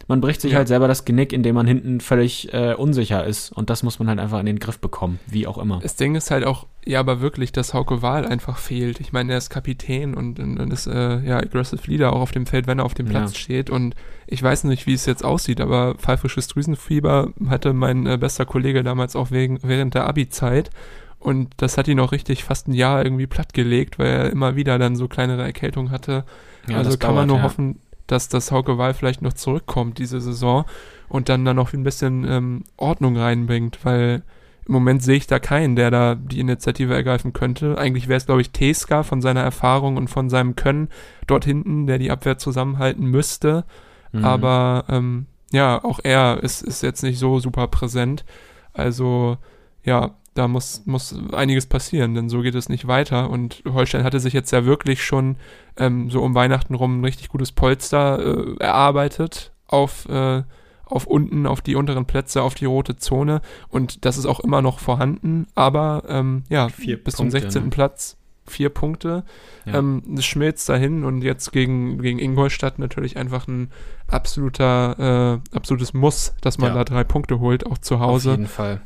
man bricht sich ja. halt selber das Genick, indem man hinten völlig äh, unsicher ist. Und das muss man halt einfach in den Griff bekommen, wie auch immer. Das Ding ist halt auch, ja, aber wirklich, dass Hauke Wahl einfach fehlt. Ich meine, er ist Kapitän und, und, und ist äh, ja aggressive Leader auch auf dem Feld, wenn er auf dem Platz ja. steht. Und ich weiß nicht, wie es jetzt aussieht, aber pfeifrisches Drüsenfieber hatte mein äh, bester Kollege damals auch wegen, während der Abi-Zeit. Und das hat ihn auch richtig fast ein Jahr irgendwie plattgelegt, weil er immer wieder dann so kleinere Erkältungen hatte. Ja, also kann dauert, man nur ja. hoffen, dass das Hauke Wahl vielleicht noch zurückkommt diese Saison und dann da noch ein bisschen ähm, Ordnung reinbringt, weil im Moment sehe ich da keinen, der da die Initiative ergreifen könnte. Eigentlich wäre es, glaube ich, Teska von seiner Erfahrung und von seinem Können dort hinten, der die Abwehr zusammenhalten müsste. Mhm. Aber ähm, ja, auch er ist, ist jetzt nicht so super präsent. Also ja, da muss, muss einiges passieren, denn so geht es nicht weiter. Und Holstein hatte sich jetzt ja wirklich schon ähm, so um Weihnachten rum ein richtig gutes Polster äh, erarbeitet auf, äh, auf unten, auf die unteren Plätze, auf die rote Zone. Und das ist auch immer noch vorhanden. Aber ähm, ja, vier bis Punkte, zum 16. Ne? Platz vier Punkte. Ja. Ähm, das schmilzt dahin und jetzt gegen, gegen Ingolstadt natürlich einfach ein absoluter, äh, absolutes Muss, dass man ja. da drei Punkte holt, auch zu Hause. Auf jeden Fall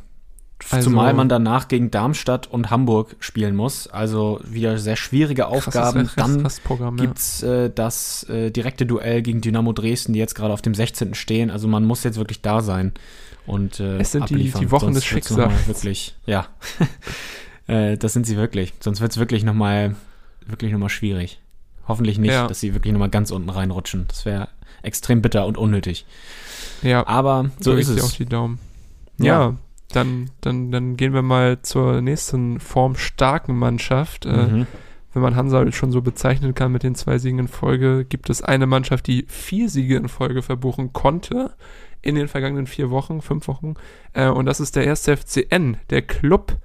Also- Zumal man danach gegen Darmstadt und Hamburg spielen muss. Also wieder sehr schwierige Aufgaben. Dann Restprogramm, ja. gibt's äh, das äh, direkte Duell gegen Dynamo Dresden, die jetzt gerade auf dem 16. stehen. Also man muss jetzt wirklich da sein und äh, Es sind die- abliefern. die Wochen Sonst des Schicksals. Wirklich, ja. <laughs> äh, das sind sie wirklich. Sonst wird's wirklich nochmal wirklich noch mal schwierig. Hoffentlich nicht, Ja. dass sie wirklich nochmal ganz unten reinrutschen. Das wäre extrem bitter und unnötig. Ja, Aber so ist es. auch die Daumen. Ja. Ja, dann, dann, dann gehen wir mal zur nächsten formstarken Mannschaft. Äh, Mhm. wenn man Hansa schon so bezeichnen kann mit den zwei Siegen in Folge, gibt es eine Mannschaft, die vier Siege in Folge verbuchen konnte in den vergangenen vier Wochen, fünf Wochen. Äh, und das ist der erste FCN, der Club.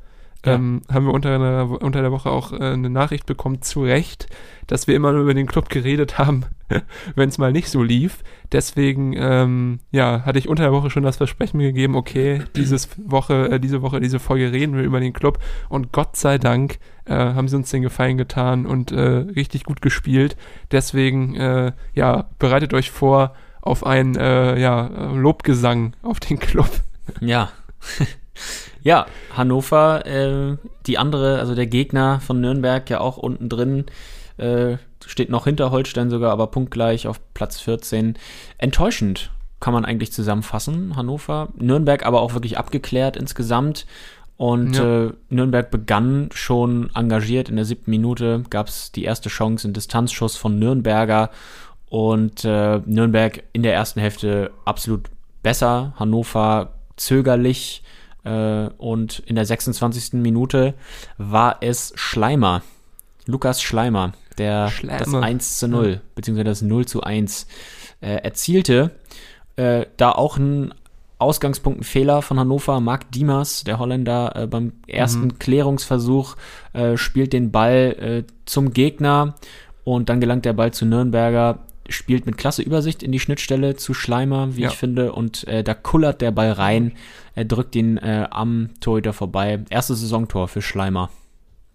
Ja. Ähm, haben wir unter, einer, unter der Woche auch äh, eine Nachricht bekommen, zu Recht, dass wir immer nur über den Club geredet haben, <laughs> wenn es mal nicht so lief. Deswegen, ähm, ja, hatte ich unter der Woche schon das Versprechen gegeben, okay, dieses Woche, äh, diese Woche, diese Folge reden wir über den Club. Und Gott sei Dank äh, haben sie uns den Gefallen getan und äh, richtig gut gespielt. Deswegen, äh, ja, bereitet euch vor auf einen äh, ja, Lobgesang auf den Club. Ja. <laughs> ja, Hannover, äh, die andere, also der Gegner von Nürnberg, ja auch unten drin, äh, steht noch hinter Holstein sogar, aber punktgleich auf Platz 14. Enttäuschend kann man eigentlich zusammenfassen, Hannover. Nürnberg aber auch wirklich abgeklärt insgesamt. Und Ja. äh, Nürnberg begann schon engagiert. In der siebten Minute gab es die erste Chance, einen Distanzschuss von Nürnberger. Und äh, Nürnberg in der ersten Hälfte absolut besser. Hannover zögerlich. Äh, und in der 26. Minute war es Schleimer. Lukas Schleimer, der Schleimer. das 1 zu 0, beziehungsweise das 0 zu 1 äh, erzielte. Äh, da auch ein Ausgangspunkt, ein Fehler von Hannover. Marc Diemers, der Holländer, äh, beim ersten Klärungsversuch äh, spielt den Ball äh, zum Gegner und dann gelangt der Ball zu Nürnberger, spielt mit klasse Übersicht in die Schnittstelle zu Schleimer, wie Ja. ich finde, und äh, da kullert der Ball rein. Er drückt ihn äh, am Torhüter vorbei. Erstes Saisontor für Schleimer.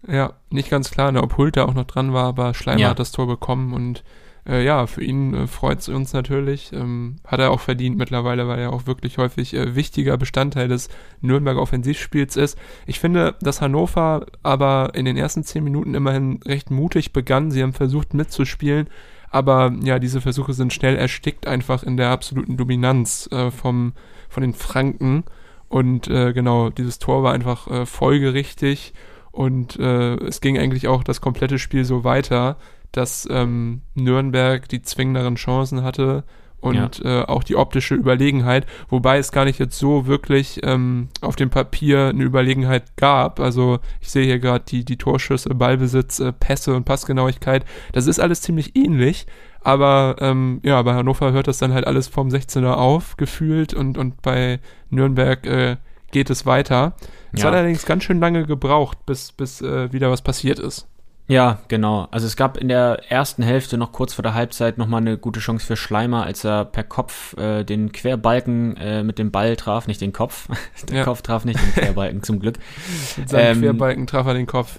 Ja, nicht ganz klar, ne, ob Hult da auch noch dran war, aber Schleimer Ja. hat das Tor bekommen und äh, ja, für ihn äh, freut es uns natürlich. Ähm, hat er auch verdient mittlerweile, weil er auch wirklich häufig äh, wichtiger Bestandteil des Nürnberger Offensivspiels ist. Ich finde, dass Hannover aber in den ersten zehn Minuten immerhin recht mutig begann. Sie haben versucht mitzuspielen, aber ja, diese Versuche sind schnell erstickt, einfach in der absoluten Dominanz äh, vom, von den Franken. Und äh, genau, dieses Tor war einfach äh, folgerichtig. Und äh, es ging eigentlich auch das komplette Spiel so weiter, dass ähm, Nürnberg die zwingenderen Chancen hatte und äh, auch die optische Überlegenheit, wobei es gar nicht jetzt so wirklich ähm, auf dem Papier eine Überlegenheit gab. Also ich sehe hier gerade die, die Torschüsse, Ballbesitz, äh, Pässe und Passgenauigkeit. Das ist alles ziemlich ähnlich. Aber ähm, ja, bei Hannover hört das dann halt alles vom 16er auf, gefühlt, und, und bei Nürnberg äh, geht es weiter. Es Ja. hat allerdings ganz schön lange gebraucht, bis, bis äh, wieder was passiert ist. Ja, genau. Also es gab in der ersten Hälfte noch kurz vor der Halbzeit nochmal eine gute Chance für Schleimer, als er per Kopf äh, den Querbalken äh, mit dem Ball traf, nicht den Kopf. <laughs> Der Ja. Kopf traf nicht den Querbalken zum Glück. <laughs> Mit seinem Ähm, Querbalken traf er den Kopf.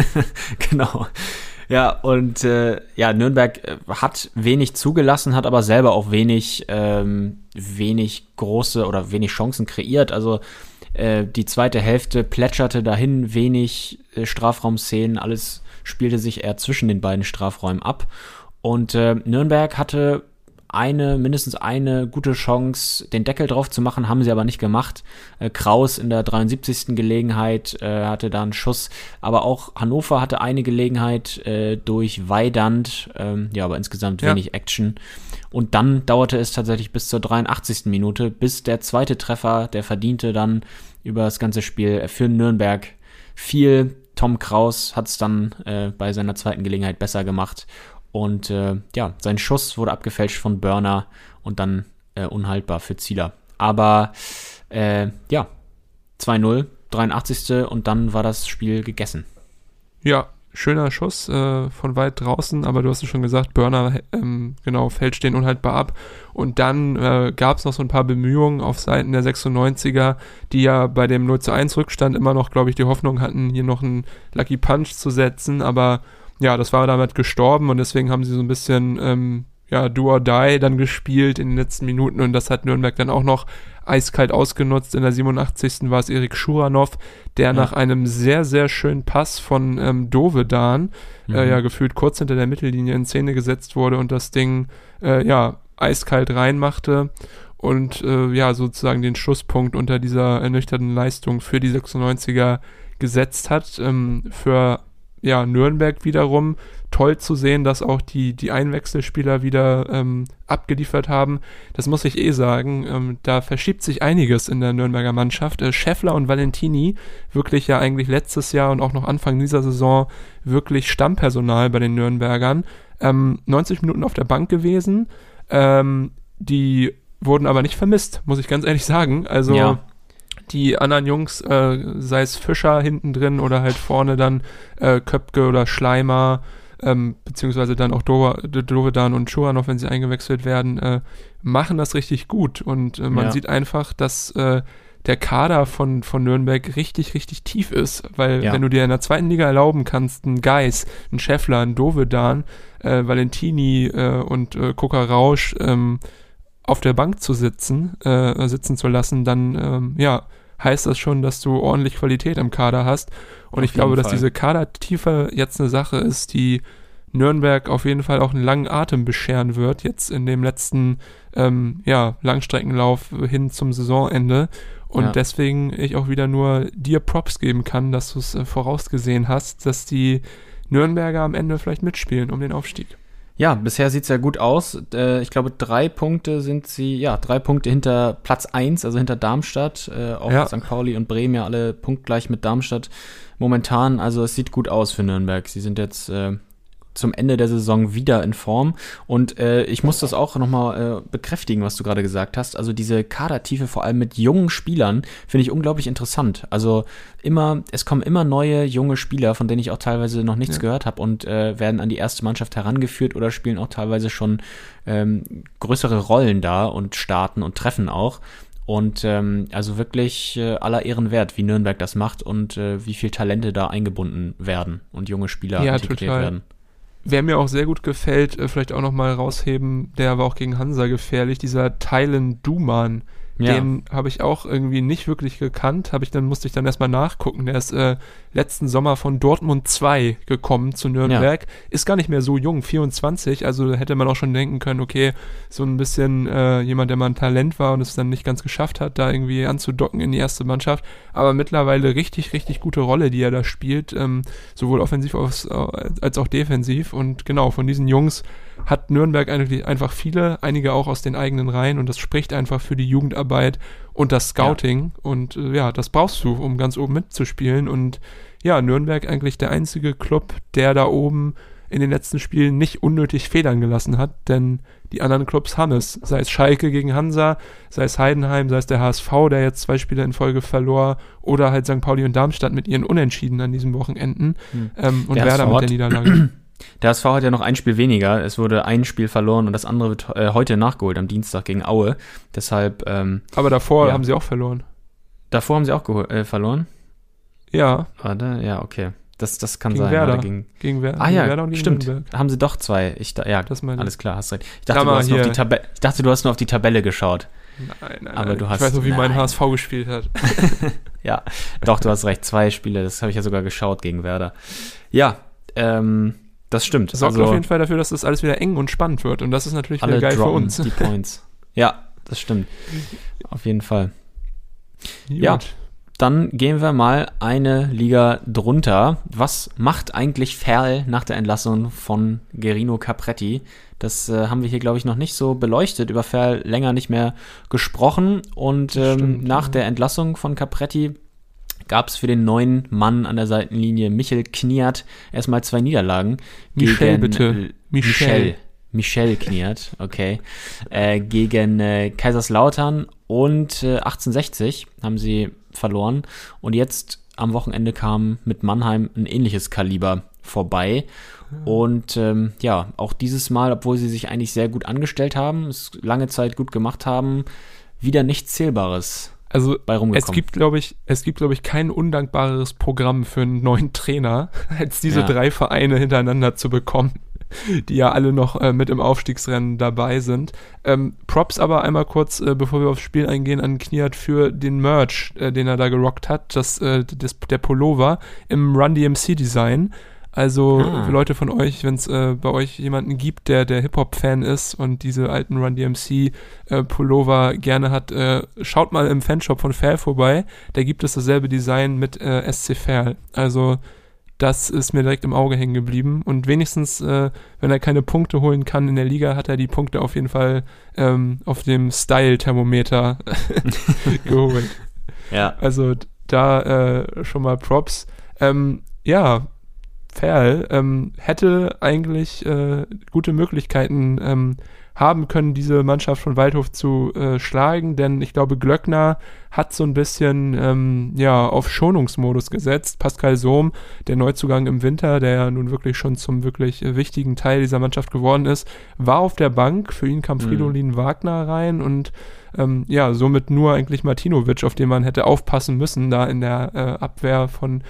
<laughs> genau. Ja, und äh, ja, Nürnberg äh, hat wenig zugelassen, hat aber selber auch wenig, ähm, wenig große oder wenig Chancen kreiert. Also äh, die zweite Hälfte plätscherte dahin, wenig äh, Strafraumszenen, alles spielte sich eher zwischen den beiden Strafräumen ab. Und äh, Nürnberg hatte eine, mindestens eine gute Chance, den Deckel drauf zu machen, haben sie aber nicht gemacht. Äh, Kraus in der 73. Gelegenheit äh, hatte da einen Schuss, aber auch Hannover hatte eine Gelegenheit äh, durch Weidand, ähm, ja, aber insgesamt Ja. wenig Action. Und dann dauerte es tatsächlich bis zur 83. Minute, bis der zweite Treffer, der verdiente dann über das ganze Spiel für Nürnberg viel. Tom Kraus hat es dann äh, bei seiner zweiten Gelegenheit besser gemacht. Und äh, ja, sein Schuss wurde abgefälscht von Burner und dann äh, unhaltbar für Zieler. Aber äh, ja, 2-0, 83. und dann war das Spiel gegessen. Ja, schöner Schuss äh, von weit draußen, aber du hast es schon gesagt, Burner ähm, genau fällt stehen unhaltbar ab. Und dann äh, gab es noch so ein paar Bemühungen auf Seiten der 96er, die ja bei dem 0 zu 1 Rückstand immer noch, glaube ich, die Hoffnung hatten, hier noch einen Lucky Punch zu setzen, aber ja, das war damit gestorben und deswegen haben sie so ein bisschen ähm, ja, Do or Die dann gespielt in den letzten Minuten und das hat Nürnberg dann auch noch eiskalt ausgenutzt. In der 87. war es Erik Schuranov, der ja. nach einem sehr, sehr schönen Pass von ähm, Dovedan, äh, mhm. äh, ja, gefühlt kurz hinter der Mittellinie in Szene gesetzt wurde und das Ding, äh, ja, eiskalt reinmachte und äh, ja, sozusagen den Schusspunkt unter dieser ernüchterten Leistung für die 96er gesetzt hat. Ähm, für ja, Nürnberg wiederum toll zu sehen, dass auch die, die Einwechselspieler wieder ähm, abgeliefert haben. Das muss ich eh sagen. Ähm, da verschiebt sich einiges in der Nürnberger Mannschaft. Äh, Scheffler und Valentini, wirklich ja eigentlich letztes Jahr und auch noch Anfang dieser Saison wirklich Stammpersonal bei den Nürnbergern. Ähm, 90 Minuten auf der Bank gewesen. Ähm, die wurden aber nicht vermisst, muss ich ganz ehrlich sagen. Also ja die anderen Jungs, äh, sei es Fischer hinten drin oder halt vorne dann äh, Köpke oder Schleimer, ähm, beziehungsweise dann auch Do Dovedan und Schuranov, wenn sie eingewechselt werden, äh, machen das richtig gut. Und äh, man ja. sieht einfach, dass äh, der Kader von, von Nürnberg richtig, richtig tief ist. Weil ja. wenn du dir in der zweiten Liga erlauben kannst, einen Geis, einen Scheffler, einen Dovedan, äh, Valentini äh, und äh, Koka Rausch ähm, auf der Bank zu sitzen, äh, sitzen zu lassen, dann ähm, ja, heißt das schon, dass du ordentlich Qualität im Kader hast. Und auf ich glaube, Fall. dass diese Kadertiefe jetzt eine Sache ist, die Nürnberg auf jeden Fall auch einen langen Atem bescheren wird, jetzt in dem letzten ähm, ja, Langstreckenlauf hin zum Saisonende. Und ja. deswegen ich auch wieder nur dir Props geben kann, dass du es äh, vorausgesehen hast, dass die Nürnberger am Ende vielleicht mitspielen um den Aufstieg. Ja, bisher sieht's ja gut aus. Äh, ich glaube, drei Punkte sind sie, ja, drei Punkte hinter Platz eins, also hinter Darmstadt. Äh, auch ja. St. Pauli und Bremen ja alle punktgleich mit Darmstadt momentan. Also es sieht gut aus für Nürnberg. Sie sind jetzt äh, zum Ende der Saison wieder in Form. Und äh, ich muss das auch nochmal äh, bekräftigen, was du gerade gesagt hast. Also diese Kadertiefe, vor allem mit jungen Spielern, finde ich unglaublich interessant. Also immer, es kommen immer neue junge Spieler, von denen ich auch teilweise noch nichts ja. gehört habe und äh, werden an die erste Mannschaft herangeführt oder spielen auch teilweise schon ähm, größere Rollen da und starten und treffen auch. Und ähm, also wirklich äh, aller Ehren wert, wie Nürnberg das macht und äh, wie viel Talente da eingebunden werden und junge Spieler ja, integriert total. werden. Wer mir auch sehr gut gefällt, äh, vielleicht auch nochmal rausheben, der war auch gegen Hansa gefährlich, dieser Tylen Duman. Ja. Den habe ich auch irgendwie nicht wirklich gekannt, habe ich dann musste ich dann erstmal nachgucken. Der ist äh, letzten Sommer von Dortmund 2 gekommen zu Nürnberg, ja. ist gar nicht mehr so jung, 24, also hätte man auch schon denken können, okay, so ein bisschen äh, jemand, der mal ein Talent war und es dann nicht ganz geschafft hat, da irgendwie anzudocken in die erste Mannschaft, aber mittlerweile richtig richtig gute Rolle, die er da spielt, ähm, sowohl offensiv als, als auch defensiv. Und genau, von diesen Jungs hat Nürnberg eigentlich einfach viele, einige auch aus den eigenen Reihen. Und das spricht einfach für die Jugendarbeit und das Scouting ja. und äh, ja, das brauchst du, um ganz oben mitzuspielen und ja, Nürnberg eigentlich der einzige Club, der da oben in den letzten Spielen nicht unnötig Federn gelassen hat, denn die anderen Clubs haben es. Sei es Schalke gegen Hansa, sei es Heidenheim, sei es der HSV, der jetzt zwei Spiele in Folge verlor, oder halt St. Pauli und Darmstadt mit ihren Unentschieden an diesem Wochenenden hm. ähm, und der Werder mit der Niederlage. Der HSV hat ja noch ein Spiel weniger. Es wurde ein Spiel verloren und das andere wird äh, heute nachgeholt, am Dienstag gegen Aue. Deshalb. Ähm, Aber davor ja. haben sie auch verloren. Davor haben sie auch äh, verloren? Ja. Warte, ja, okay. Das, das kann gegen sein. Werder. Gegen, gegen, Wer ah, ja, Werder stimmt. Nürnberg. Haben sie doch zwei. Ich, ja, alles klar, hast recht. Ich dachte, du hast nur auf die Tabelle, ich dachte, du hast nur auf die Tabelle geschaut. Nein, nein, Aber du hast, ich weiß noch, wie nein. mein HSV gespielt hat. <laughs> <laughs> ja, doch, du hast recht. Zwei Spiele, das habe ich ja sogar geschaut gegen Werder. Ja, ähm, das stimmt. Sorgt also, auf jeden Fall dafür, dass das alles wieder eng und spannend wird. Und das ist natürlich wieder geil für uns. Die Points. <laughs> Ja, das stimmt. Auf jeden Fall. Gut. Ja, dann gehen wir mal eine Liga drunter. Was macht eigentlich Ferl nach der Entlassung von Gerino Capretti? Das äh, haben wir hier, glaube ich, noch nicht so beleuchtet. Über Ferl länger nicht mehr gesprochen. Und ähm, Stimmt, nach ja. der Entlassung von Capretti gab es für den neuen Mann an der Seitenlinie Michel Kniat erstmal zwei Niederlagen. Michel, gegen, bitte. Äh, Michel. Michel Kniat, okay. Äh, gegen äh, Kaiserslautern und äh, 1860 haben sie verloren. Und jetzt am Wochenende kam mit Mannheim ein ähnliches Kaliber vorbei. Und ähm, ja, auch dieses Mal, obwohl sie sich eigentlich sehr gut angestellt haben, es lange Zeit gut gemacht haben, wieder nichts Zählbares also es gibt, glaube ich, es gibt, glaube ich, kein undankbareres Programm für einen neuen Trainer, <laughs> als diese ja. drei Vereine hintereinander zu bekommen. <laughs> die ja alle noch äh, mit im Aufstiegsrennen dabei sind. Ähm, Props aber einmal kurz, äh, bevor wir aufs Spiel eingehen, an Kniat für den Merch, äh, den er da gerockt hat, das, äh, das, der Pullover im Run DMC Design. Also Ah. für Leute von euch, wenn es äh, bei euch jemanden gibt, der der Hip-Hop-Fan ist und diese alten Run DMC äh, Pullover gerne hat, äh, schaut mal im Fanshop von Fair vorbei. Da gibt es dasselbe Design mit äh, SC Fair. Also das ist mir direkt im Auge hängen geblieben. Und wenigstens, äh, wenn er keine Punkte holen kann in der Liga, hat er die Punkte auf jeden Fall ähm, auf dem Style-Thermometer <laughs> geholt. Ja. Also da äh, schon mal Props. Ähm, ja, Ferl ähm, hätte eigentlich äh, gute Möglichkeiten ähm, haben können, diese Mannschaft von Waldhof zu äh, schlagen, denn ich glaube, Glöckner hat so ein bisschen ähm, ja, auf Schonungsmodus gesetzt. Pascal Sohm, der Neuzugang im Winter, der ja nun wirklich schon zum wirklich äh, wichtigen Teil dieser Mannschaft geworden ist, war auf der Bank. Für ihn kam Mhm. Fridolin Wagner rein und ähm, ja, somit nur eigentlich Martinovic, auf den man hätte aufpassen müssen, da in der äh, Abwehr von,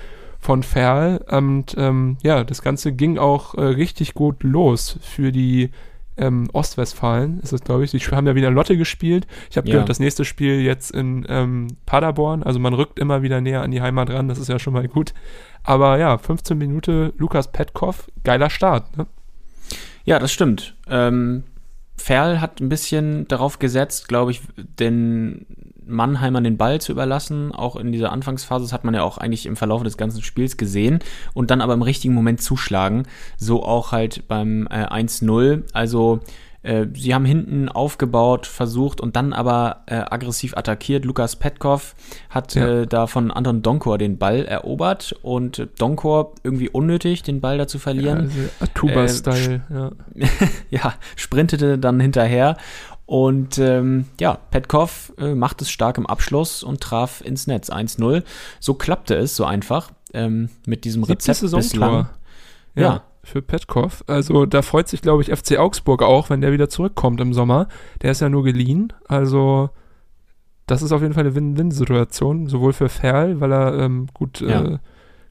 von Ferl. Und ähm, ja, das Ganze ging auch äh, richtig gut los für die ähm, Ostwestfalen, ist es, glaube ich. Die haben ja wieder Lotte gespielt. Ich habe Ja. gehört, das nächste Spiel jetzt in ähm, Paderborn. Also man rückt immer wieder näher an die Heimat ran, das ist ja schon mal gut. Aber ja, 15 Minuten Lukas Petkov, geiler Start. Ne? Ja, das stimmt. Ähm, Ferl hat ein bisschen darauf gesetzt, glaube ich, den Mannheimern den Ball zu überlassen. Auch in dieser Anfangsphase, das hat man ja auch eigentlich im Verlauf des ganzen Spiels gesehen. Und dann aber im richtigen Moment zuschlagen. So auch halt beim äh, 1-0. Also äh, sie haben hinten aufgebaut, versucht und dann aber äh, aggressiv attackiert. Lukas Petkov hat Ja. äh, da von Anton Donkor den Ball erobert und Donkor irgendwie unnötig, den Ball da zu verlieren Also Atuba-Style, ja. <laughs> ja, sprintete dann hinterher. Und ähm, ja, Petkov äh, macht es stark im Abschluss und traf ins Netz 1-0. So klappte es so einfach ähm, mit diesem Rezept bislang. Ja, Ja. für Petkov. Also da freut sich, glaube ich, FC Augsburg auch, wenn der wieder zurückkommt im Sommer. Der ist ja nur geliehen. Also das ist auf jeden Fall eine Win-Win-Situation, sowohl für Ferl, weil er ähm, gut, Ja. äh,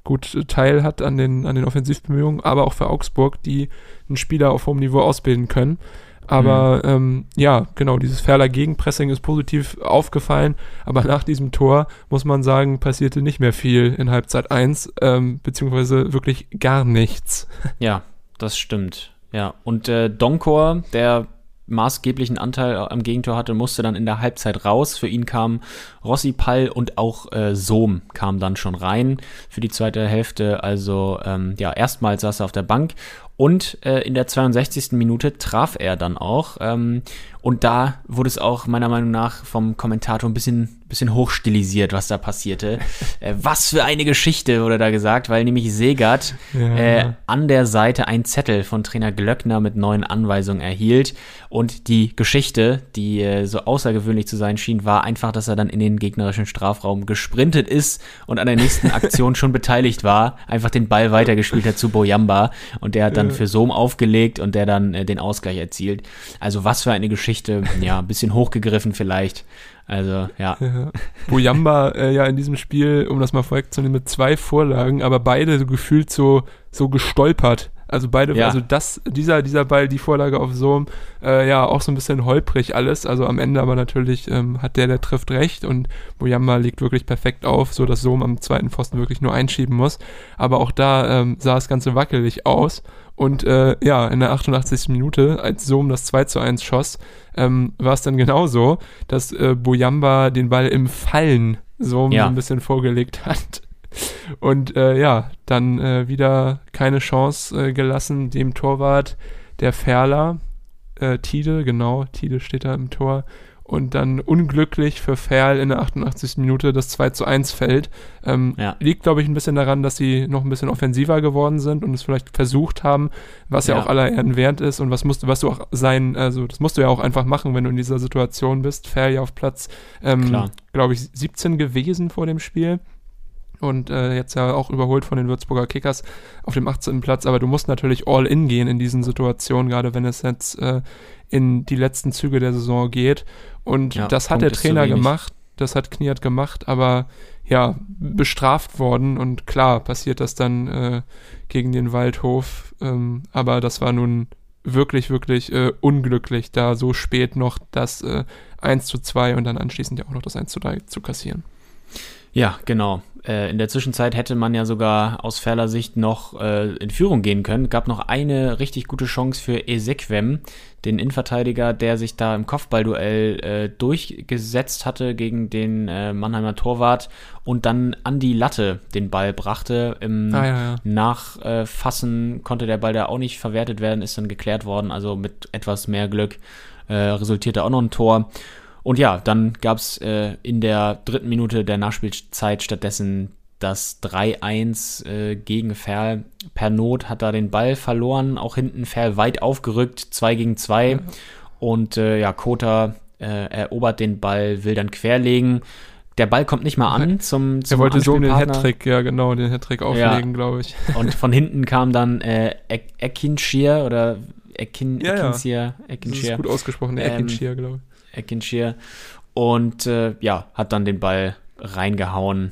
gut Teil hat an den, an den Offensivbemühungen, aber auch für Augsburg, die einen Spieler auf hohem Niveau ausbilden können. Aber Mhm. ähm, ja, genau, dieses Ferler Gegenpressing ist positiv aufgefallen, aber nach diesem Tor muss man sagen, passierte nicht mehr viel in Halbzeit 1, ähm, beziehungsweise wirklich gar nichts. Ja, das stimmt. Ja, und äh, Donkor, der maßgeblichen Anteil am Gegentor hatte, musste dann in der Halbzeit raus. Für ihn kam Rossi Pall und auch äh, Sohm kam dann schon rein für die zweite Hälfte. Also ähm, ja, erstmals saß er auf der Bank und äh, in der 62. Minute traf er dann auch. Ähm, und da wurde es auch meiner Meinung nach vom Kommentator ein bisschen, bisschen hochstilisiert, was da passierte. <laughs> äh, was für eine Geschichte wurde da gesagt, weil nämlich Segert Ja. äh, an der Seite einen Zettel von Trainer Glöckner mit neuen Anweisungen erhielt. Und die Geschichte, die äh, so außergewöhnlich zu sein schien, war einfach, dass er dann in den gegnerischen Strafraum gesprintet ist und an der nächsten <laughs> Aktion schon beteiligt war, einfach den Ball weitergespielt hat zu Boyamba und der hat dann für Sohm aufgelegt und der dann äh, den Ausgleich erzielt. Also was für eine Geschichte, <laughs> ja, ein bisschen hochgegriffen vielleicht. Also ja, Ja. Bojamba äh, ja in diesem Spiel, um das mal vorwegzunehmen, mit zwei Vorlagen, aber beide so gefühlt so, so gestolpert. Also beide, Ja. also das, dieser, dieser Ball, die Vorlage auf Sohm, äh, ja, auch so ein bisschen holprig alles. Also am Ende aber natürlich ähm, hat der, der trifft recht und Bojamba legt wirklich perfekt auf, so dass Sohm am zweiten Pfosten wirklich nur einschieben muss. Aber auch da ähm, sah das Ganze wackelig aus. Und äh, ja, in der 88. Minute, als Sohm das 2 zu 1 schoss, ähm, war es dann genauso, dass äh, Bojamba den Ball im Fallen Sohm Ja. so ein bisschen vorgelegt hat. Und äh, ja, dann äh, wieder keine Chance äh, gelassen dem Torwart der Ferler, äh, Tide, genau, Tide steht da im Tor. Und dann unglücklich für Ferl in der 88. Minute das 2 zu 1 fällt. Ähm, Ja. Liegt, glaube ich, ein bisschen daran, dass sie noch ein bisschen offensiver geworden sind und es vielleicht versucht haben, was ja, Ja. auch aller Ehren wert ist und was musst, was du auch sein, also das musst du ja auch einfach machen, wenn du in dieser Situation bist. Ferl ja auf Platz, ähm, glaube ich, 17 gewesen vor dem Spiel und äh, jetzt ja auch überholt von den Würzburger Kickers auf dem 18. Platz. Aber du musst natürlich all in gehen in diesen Situationen, gerade wenn es jetzt äh, in die letzten Züge der Saison geht. Und Ja, das hat Punkt der Trainer gemacht. Das hat Kniat gemacht, aber ja, bestraft worden und klar passiert das dann äh, gegen den Waldhof. Ähm, aber das war nun wirklich, wirklich äh, unglücklich, da so spät noch das äh, 1 zu 2 und dann anschließend ja auch noch das 1 zu 3 zu kassieren. Ja, genau. Äh, in der Zwischenzeit hätte man ja sogar aus Ferler Sicht noch äh, in Führung gehen können. Gab noch eine richtig gute Chance für Ezequem, den Innenverteidiger, der sich da im Kopfballduell äh, durchgesetzt hatte gegen den äh, Mannheimer Torwart und dann an die Latte den Ball brachte. Im Ah, ja, ja. Nachfassen konnte der Ball da auch nicht verwertet werden, ist dann geklärt worden. Also mit etwas mehr Glück äh, resultierte auch noch ein Tor. Und ja, dann gab es äh, in der dritten Minute der Nachspielzeit stattdessen das 3-1 äh, gegen Ferl. Per Not hat da den Ball verloren, auch hinten Ferl weit aufgerückt, 2 gegen 2. Und äh, ja, Kota äh, erobert den Ball, will dann querlegen. Der Ball kommt nicht mal an zum, zum Er wollte so den. Hattrick, ja genau, den Hattrick auflegen, glaube ich. <laughs> Und von hinten kam dann äh, Ek- Ekinshir oder Ekin, Ja, ja. Ekinshir, Das ist gut ausgesprochen, Ähm, Ekinshir, glaube ich. Ekinshir. Und äh, ja, hat dann den Ball reingehauen,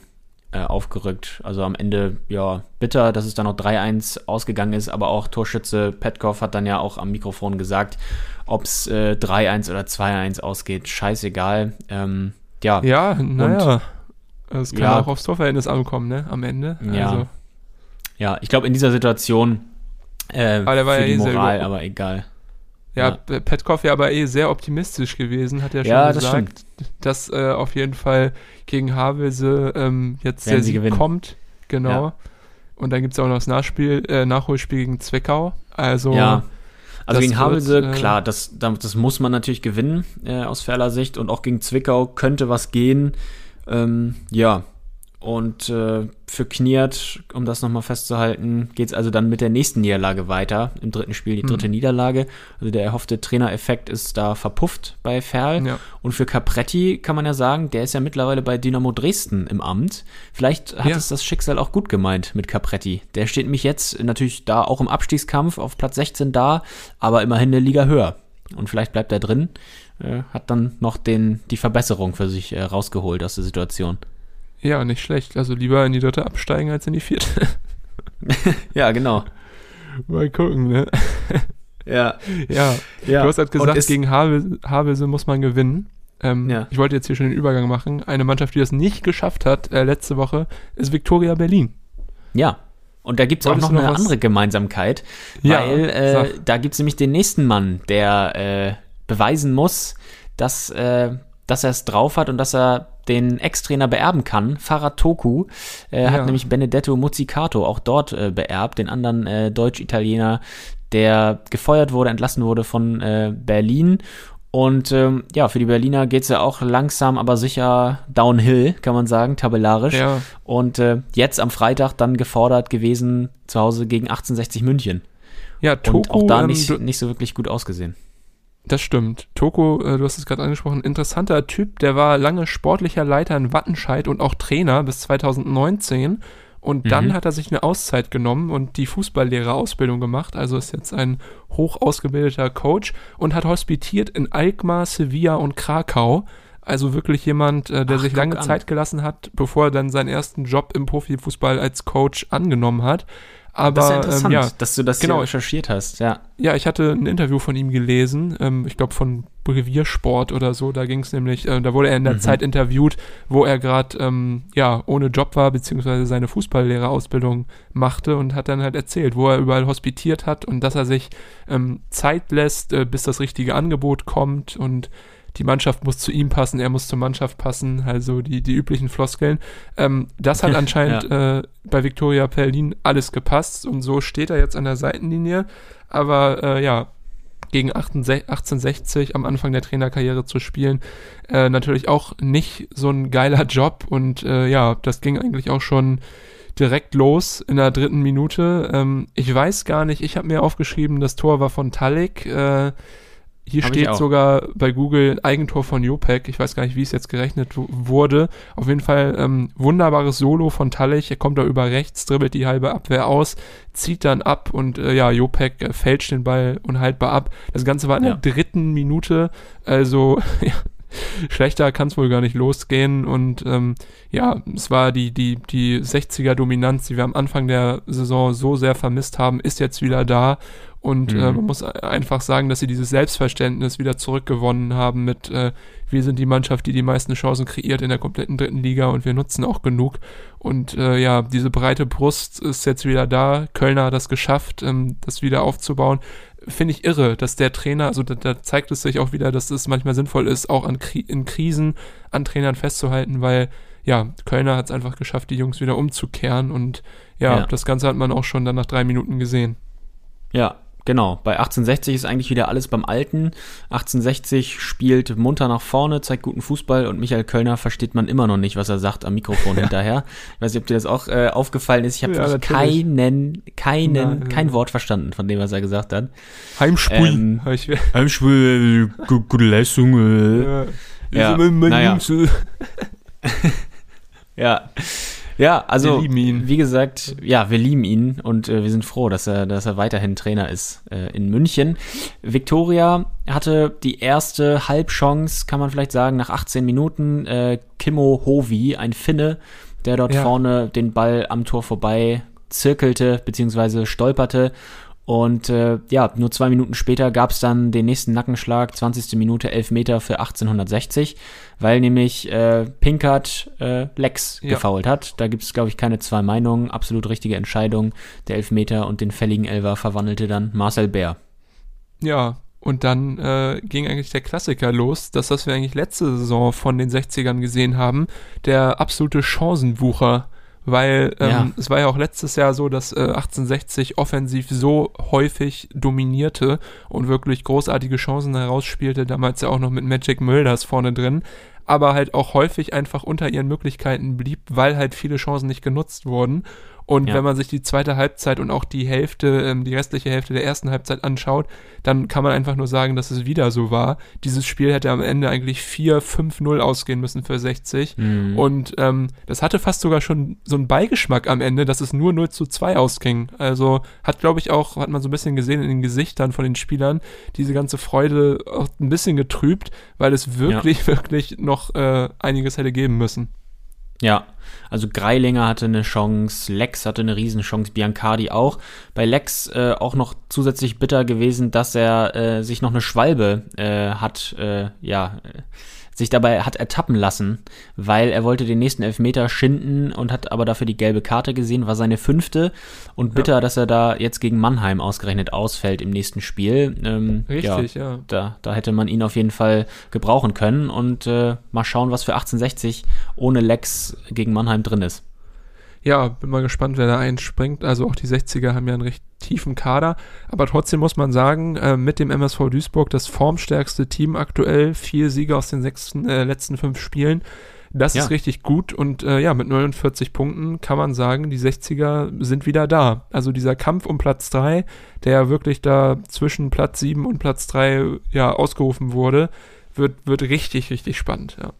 äh, aufgerückt. Also am Ende, ja, bitter, dass es dann noch 3-1 ausgegangen ist, aber auch Torschütze Petkov hat dann ja auch am Mikrofon gesagt, ob es äh, 3-1 oder 2-1 ausgeht, scheißegal. Ähm, ja, Ja, naja. Es kann Ja. auch aufs Torverhältnis ankommen, ne? Am Ende. Ja. Also, ja, ich glaube in dieser Situation äh, Aber der war für ja die eh Moral, aber egal. Ja, Petkov ja aber eh sehr optimistisch gewesen, hat er schon Ja, das gesagt, dass äh, auf jeden Fall gegen Havelse ähm, jetzt Werden der sie Sieg gewinnen. kommt. Genau. Ja. Und dann gibt es auch noch das Nachspiel, äh, Nachholspiel gegen Zwickau. Also Ja. Also das gegen wird, Havelse, äh, klar, das, das, das muss man natürlich gewinnen äh, aus Ferler Sicht und auch gegen Zwickau könnte was gehen. Ähm, ja. Und äh, für Kniert, um das nochmal festzuhalten, geht es also dann mit der nächsten Niederlage weiter. Im dritten Spiel die dritte Niederlage. Also der erhoffte Trainereffekt ist da verpufft bei Ferl. Ja. Und für Capretti kann man ja sagen, der ist ja mittlerweile bei Dynamo Dresden im Amt. Vielleicht hat Ja. es das Schicksal auch gut gemeint mit Capretti. Der steht nämlich jetzt natürlich da auch im Abstiegskampf auf Platz 16 da, aber immerhin eine Liga höher. Und vielleicht bleibt er drin, äh, hat dann noch den, die Verbesserung für sich äh, rausgeholt aus der Situation. Ja, nicht schlecht. Also lieber in die dritte absteigen als in die vierte. <laughs> Ja, genau. Mal gucken, ne? <laughs> Ja, Ja, ja. du hast halt gesagt, gegen Havelse, Havelse muss man gewinnen. Ähm, Ja. Ich wollte jetzt hier schon den Übergang machen. Eine Mannschaft, die das nicht geschafft hat äh, letzte Woche, ist Viktoria Berlin. Ja. Und da gibt es auch noch noch eine was? andere Gemeinsamkeit, Ja, weil äh, da gibt es nämlich den nächsten Mann, der äh, beweisen muss, dass, äh, dass er es drauf hat und dass er den Ex-Trainer beerben kann. Farad Toku äh, Ja. hat nämlich Benedetto Muzzicato auch dort äh, beerbt, den anderen äh, Deutsch-Italiener, der gefeuert wurde, entlassen wurde von äh, Berlin. Und ähm, ja, für die Berliner geht es ja auch langsam, aber sicher downhill, kann man sagen, tabellarisch. Ja. Und äh, jetzt am Freitag dann gefordert gewesen zu Hause gegen 1860 München. Ja, Toku, Und auch da ähm, nicht, nicht so wirklich gut ausgesehen. Das stimmt. Toko, äh, du hast es gerade angesprochen, interessanter Typ, der war lange sportlicher Leiter in Wattenscheid und auch Trainer bis 2019. Und dann Mhm. hat er sich eine Auszeit genommen und die Fußballlehrerausbildung gemacht. Also ist jetzt ein hoch ausgebildeter Coach und hat hospitiert in Alkmaar, Sevilla und Krakau. Also wirklich jemand, äh, der Ach, sich lange an. Zeit gelassen hat, bevor er dann seinen ersten Job im Profifußball als Coach angenommen hat. Aber Das ist ja interessant, ähm, ja, dass du das genau. hier recherchiert hast. Ja. ja, ich hatte ein Interview von ihm gelesen, ähm, ich glaube von Reviersport oder so, da ging es nämlich, äh, da wurde er in der Mhm. Zeit interviewt, wo er gerade ähm, ja ohne Job war, beziehungsweise seine Fußballlehrerausbildung machte und hat dann halt erzählt, wo er überall hospitiert hat und dass er sich ähm, Zeit lässt, äh, bis das richtige Angebot kommt und die Mannschaft muss zu ihm passen, er muss zur Mannschaft passen, also die, die üblichen Floskeln. Ähm, das hat <laughs> anscheinend äh, bei Viktoria Berlin alles gepasst und so steht er jetzt an der Seitenlinie. Aber äh, ja, gegen 18 1860 am Anfang der Trainerkarriere zu spielen, äh, natürlich auch nicht so ein geiler Job und äh, ja, das ging eigentlich auch schon direkt los in der dritten Minute. Ähm, ich weiß gar nicht, ich habe mir aufgeschrieben, das Tor war von Talik. Äh, hier Hab steht sogar bei Google Eigentor von Jopek. Ich weiß gar nicht, wie es jetzt gerechnet wurde. Auf jeden Fall ähm, wunderbares Solo von Tallich. Er kommt da über rechts, dribbelt die halbe Abwehr aus, zieht dann ab und äh, ja, Jopek äh, fälscht den Ball unhaltbar ab. Das Ganze war in Ja. der dritten Minute. Also <laughs> ja, schlechter kann es wohl gar nicht losgehen. Und ähm, ja, es war die, die, die 60er-Dominanz, die wir am Anfang der Saison so sehr vermisst haben, ist jetzt wieder da. Und äh, Mhm. äh, man muss einfach sagen, dass sie dieses Selbstverständnis wieder zurückgewonnen haben mit, äh, wir sind die Mannschaft, die die meisten Chancen kreiert in der kompletten dritten Liga und wir nutzen auch genug. Und äh, ja, diese breite Brust ist jetzt wieder da. Kölner hat das geschafft, ähm, das wieder aufzubauen. Finde ich irre, dass der Trainer, also da, da zeigt es sich auch wieder, dass es manchmal sinnvoll ist, auch an Kri in Krisen an Trainern festzuhalten, weil ja, Kölner hat es einfach geschafft, die Jungs wieder umzukehren und ja, Ja. das Ganze hat man auch schon dann nach drei Minuten gesehen. Ja, genau. Bei 1860 ist eigentlich wieder alles beim Alten. 1860 spielt munter nach vorne, zeigt guten Fußball und Michael Kölner versteht man immer noch nicht, was er sagt am Mikrofon <laughs> hinterher. Ich weiß nicht, ob dir das auch äh, aufgefallen ist. Ich habe Ja, keinen, keinen, Nein. kein Wort verstanden von dem, was er gesagt hat. Heimspiel. Ähm, hab ich, Gute Leistung. ja, Ja, mein naja. <laughs> Ja. Ja, also Wir lieben ihn. wie gesagt, ja, wir lieben ihn und äh, wir sind froh, dass er, dass er weiterhin Trainer ist äh, in München. Viktoria hatte die erste Halbchance, kann man vielleicht sagen, nach 18 Minuten. Äh, Kimmo Hovi, ein Finne, der dort Ja. vorne den Ball am Tor vorbei zirkelte bzw. stolperte. Und äh, ja, nur zwei Minuten später gab es dann den nächsten Nackenschlag, 20. Minute, 11 Meter für 1860, weil nämlich äh, Pinkert äh, Lex Ja. gefoult hat. Da gibt es, glaube ich, keine zwei Meinungen. Absolut richtige Entscheidung. Der Elfmeter und den fälligen Elfer verwandelte dann Marcel Bär. Ja, und dann äh, ging eigentlich der Klassiker los, das, was wir eigentlich letzte Saison von den 60ern gesehen haben, der absolute Chancenwucher. Weil ähm, Ja. es war ja auch letztes Jahr so, dass äh, 1860 offensiv so häufig dominierte und wirklich großartige Chancen herausspielte, damals ja auch noch mit Magic Mulders vorne drin, aber halt auch häufig einfach unter ihren Möglichkeiten blieb, weil halt viele Chancen nicht genutzt wurden. Und Ja. wenn man sich die zweite Halbzeit und auch die Hälfte, ähm, die restliche Hälfte der ersten Halbzeit anschaut, dann kann man einfach nur sagen, dass es wieder so war. Dieses Spiel hätte am Ende eigentlich 4-5-0 ausgehen müssen für 60. Mhm. Und ähm, das hatte fast sogar schon so einen Beigeschmack am Ende, dass es nur 0 zu 2 ausging. Also hat, glaube ich, auch, hat man so ein bisschen gesehen in den Gesichtern von den Spielern, diese ganze Freude auch ein bisschen getrübt, weil es wirklich, <laughs> wirklich noch äh, einiges hätte geben müssen. Ja, also Greilinger hatte eine Chance, Lex hatte eine Riesenchance, Biancardi auch. Bei Lex äh, auch noch zusätzlich bitter gewesen, dass er äh, sich noch eine Schwalbe äh, hat, äh, ja, sich dabei hat ertappen lassen, weil er wollte den nächsten Elfmeter schinden und hat aber dafür die gelbe Karte gesehen, war seine fünfte und bitter, dass er da jetzt gegen Mannheim ausgerechnet ausfällt im nächsten Spiel. Ähm, Richtig, ja. ja. Da, da hätte man ihn auf jeden Fall gebrauchen können und äh, mal schauen, was für 1860 ohne Lex gegen Mannheim drin ist. Ja, bin mal gespannt, wer da einspringt. Also auch die 60er haben ja einen recht tiefen Kader. Aber trotzdem muss man sagen, äh, mit dem MSV Duisburg das formstärkste Team aktuell. Vier Siege aus den sechsten, äh, letzten fünf Spielen. Das Ja. ist richtig gut. Und äh, ja, mit 49 Punkten kann man sagen, die 60er sind wieder da. Also dieser Kampf um Platz drei, der wirklich da zwischen Platz sieben und Platz drei ja, ausgerufen wurde, wird, wird richtig, richtig spannend. Ja.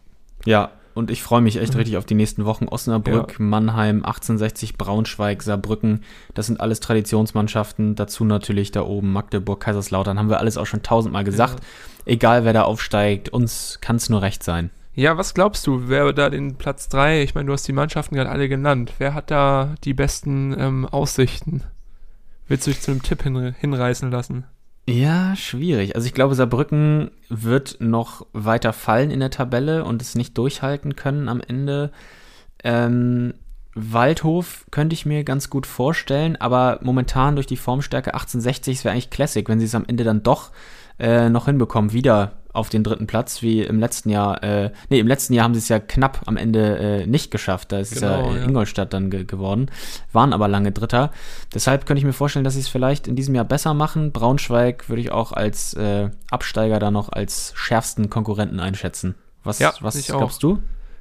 Ja, und ich freue mich echt richtig auf die nächsten Wochen. Osnabrück, Mannheim, 1860, Braunschweig, Saarbrücken. Das sind alles Traditionsmannschaften. Dazu natürlich da oben Magdeburg, Kaiserslautern. Haben wir alles auch schon tausendmal gesagt. Egal wer da aufsteigt, uns kann es nur recht sein. Ja, was glaubst du, wer da den Platz 3, ich meine, du hast die Mannschaften gerade alle genannt, wer hat da die besten ähm, Aussichten? Willst du dich zu einem Tipp hin, hinreißen lassen? Ja, schwierig. Also ich glaube, Saarbrücken wird noch weiter fallen in der Tabelle und es nicht durchhalten können am Ende. Ähm, Waldhof könnte ich mir ganz gut vorstellen, aber momentan durch die Formstärke 1860 es wäre eigentlich Classic, wenn sie es am Ende dann doch äh, noch hinbekommen, wieder auf den dritten Platz, wie im letzten Jahr. Äh, nee, im letzten Jahr haben sie es ja knapp am Ende äh, nicht geschafft. Da ist Genau, es ja, ja. Ingolstadt dann ge geworden, waren aber lange Dritter. Deshalb könnte ich mir vorstellen, dass sie es vielleicht in diesem Jahr besser machen. Braunschweig würde ich auch als äh, Absteiger da noch als schärfsten Konkurrenten einschätzen. Was, Ja, was ich auch. glaubst du?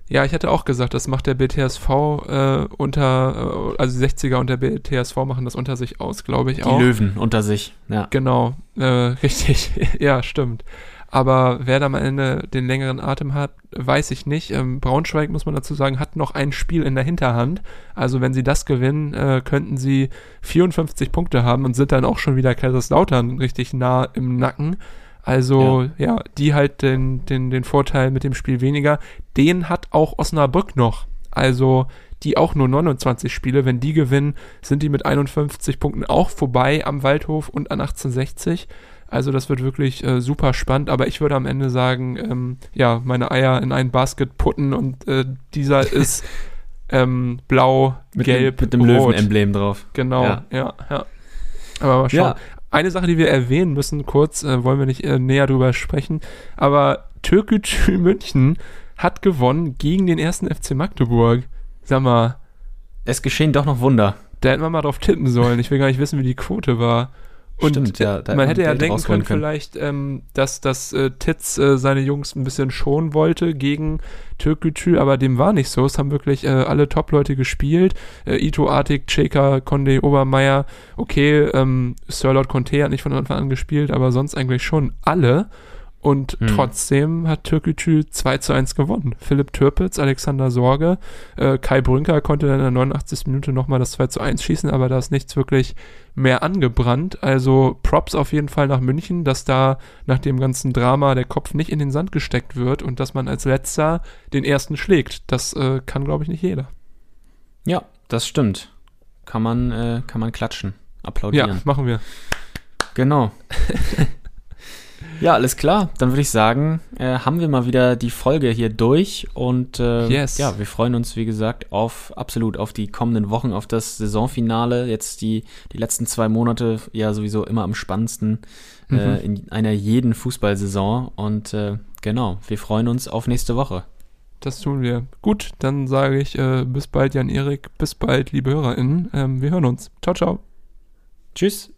Ja, ich hätte auch gesagt, das macht der BTSV äh, unter, äh, also die 60er und der BTSV machen das unter sich aus, glaube ich Die auch. Löwen unter sich. Ja. Genau, äh, <laughs> richtig. ja, stimmt. Aber wer da am Ende den längeren Atem hat, weiß ich nicht. Ähm, Braunschweig, muss man dazu sagen, hat noch ein Spiel in der Hinterhand. Also wenn sie das gewinnen, äh, könnten sie 54 Punkte haben und sind dann auch schon wieder Kaiserslautern richtig nah im Nacken. Also ja, ja die halt den, den, den Vorteil mit dem Spiel weniger. Den hat auch Osnabrück noch. Also die auch nur 29 Spiele. Wenn die gewinnen, sind die mit 51 Punkten auch vorbei am Waldhof und an 1860. Also das wird wirklich äh, super spannend, aber ich würde am Ende sagen, ähm, ja, meine Eier in ein Basket putten und äh, dieser <laughs> ist ähm, blau, mit gelb, dem, mit dem Löwen-Emblem drauf. Genau, ja, ja. ja. Aber mal schauen. Ja. Eine Sache, die wir erwähnen müssen, kurz, äh, wollen wir nicht äh, näher drüber sprechen, aber Türkgücü <laughs> München hat gewonnen gegen den ersten FC Magdeburg. Sag mal. Es geschehen doch noch Wunder. Da hätten wir mal drauf tippen sollen. Ich will gar nicht wissen, wie die Quote war. Und Stimmt, ja, man hätte ja denken können, können, vielleicht, ähm, dass, dass äh, Titz äh, seine Jungs ein bisschen schonen wollte gegen Türkgücü, aber dem war nicht so. Es haben wirklich äh, alle Top-Leute gespielt. Äh, Ito, Artik, Cheka, Conde, Obermeier. Okay, ähm, Sir Lord Conte hat nicht von Anfang an gespielt, aber sonst eigentlich schon alle. Und hm. trotzdem hat Türkgücü 2 zu 1 gewonnen. Philipp Türpitz, Alexander Sorge, äh, Kai Brünker konnte dann in der 89. Minute nochmal das 2 zu 1 schießen, aber da ist nichts wirklich mehr angebrannt. Also Props auf jeden Fall nach München, dass da nach dem ganzen Drama der Kopf nicht in den Sand gesteckt wird und dass man als letzter den ersten schlägt. Das äh, kann, glaube ich, nicht jeder. Ja, das stimmt. Kann man, äh, kann man klatschen, applaudieren. Ja, machen wir. Genau. <laughs> Ja, alles klar. Dann würde ich sagen, äh, haben wir mal wieder die Folge hier durch und äh, yes. ja, wir freuen uns, wie gesagt, auf absolut auf die kommenden Wochen, auf das Saisonfinale. Jetzt die, die letzten zwei Monate ja sowieso immer am spannendsten äh, mhm. äh, in einer jeden Fußballsaison. Und äh, genau, wir freuen uns auf nächste Woche. Das tun wir. Gut, dann sage ich äh, bis bald, Jan-Erik. Bis bald, liebe HörerInnen. Ähm, wir hören uns. Ciao, ciao. Tschüss.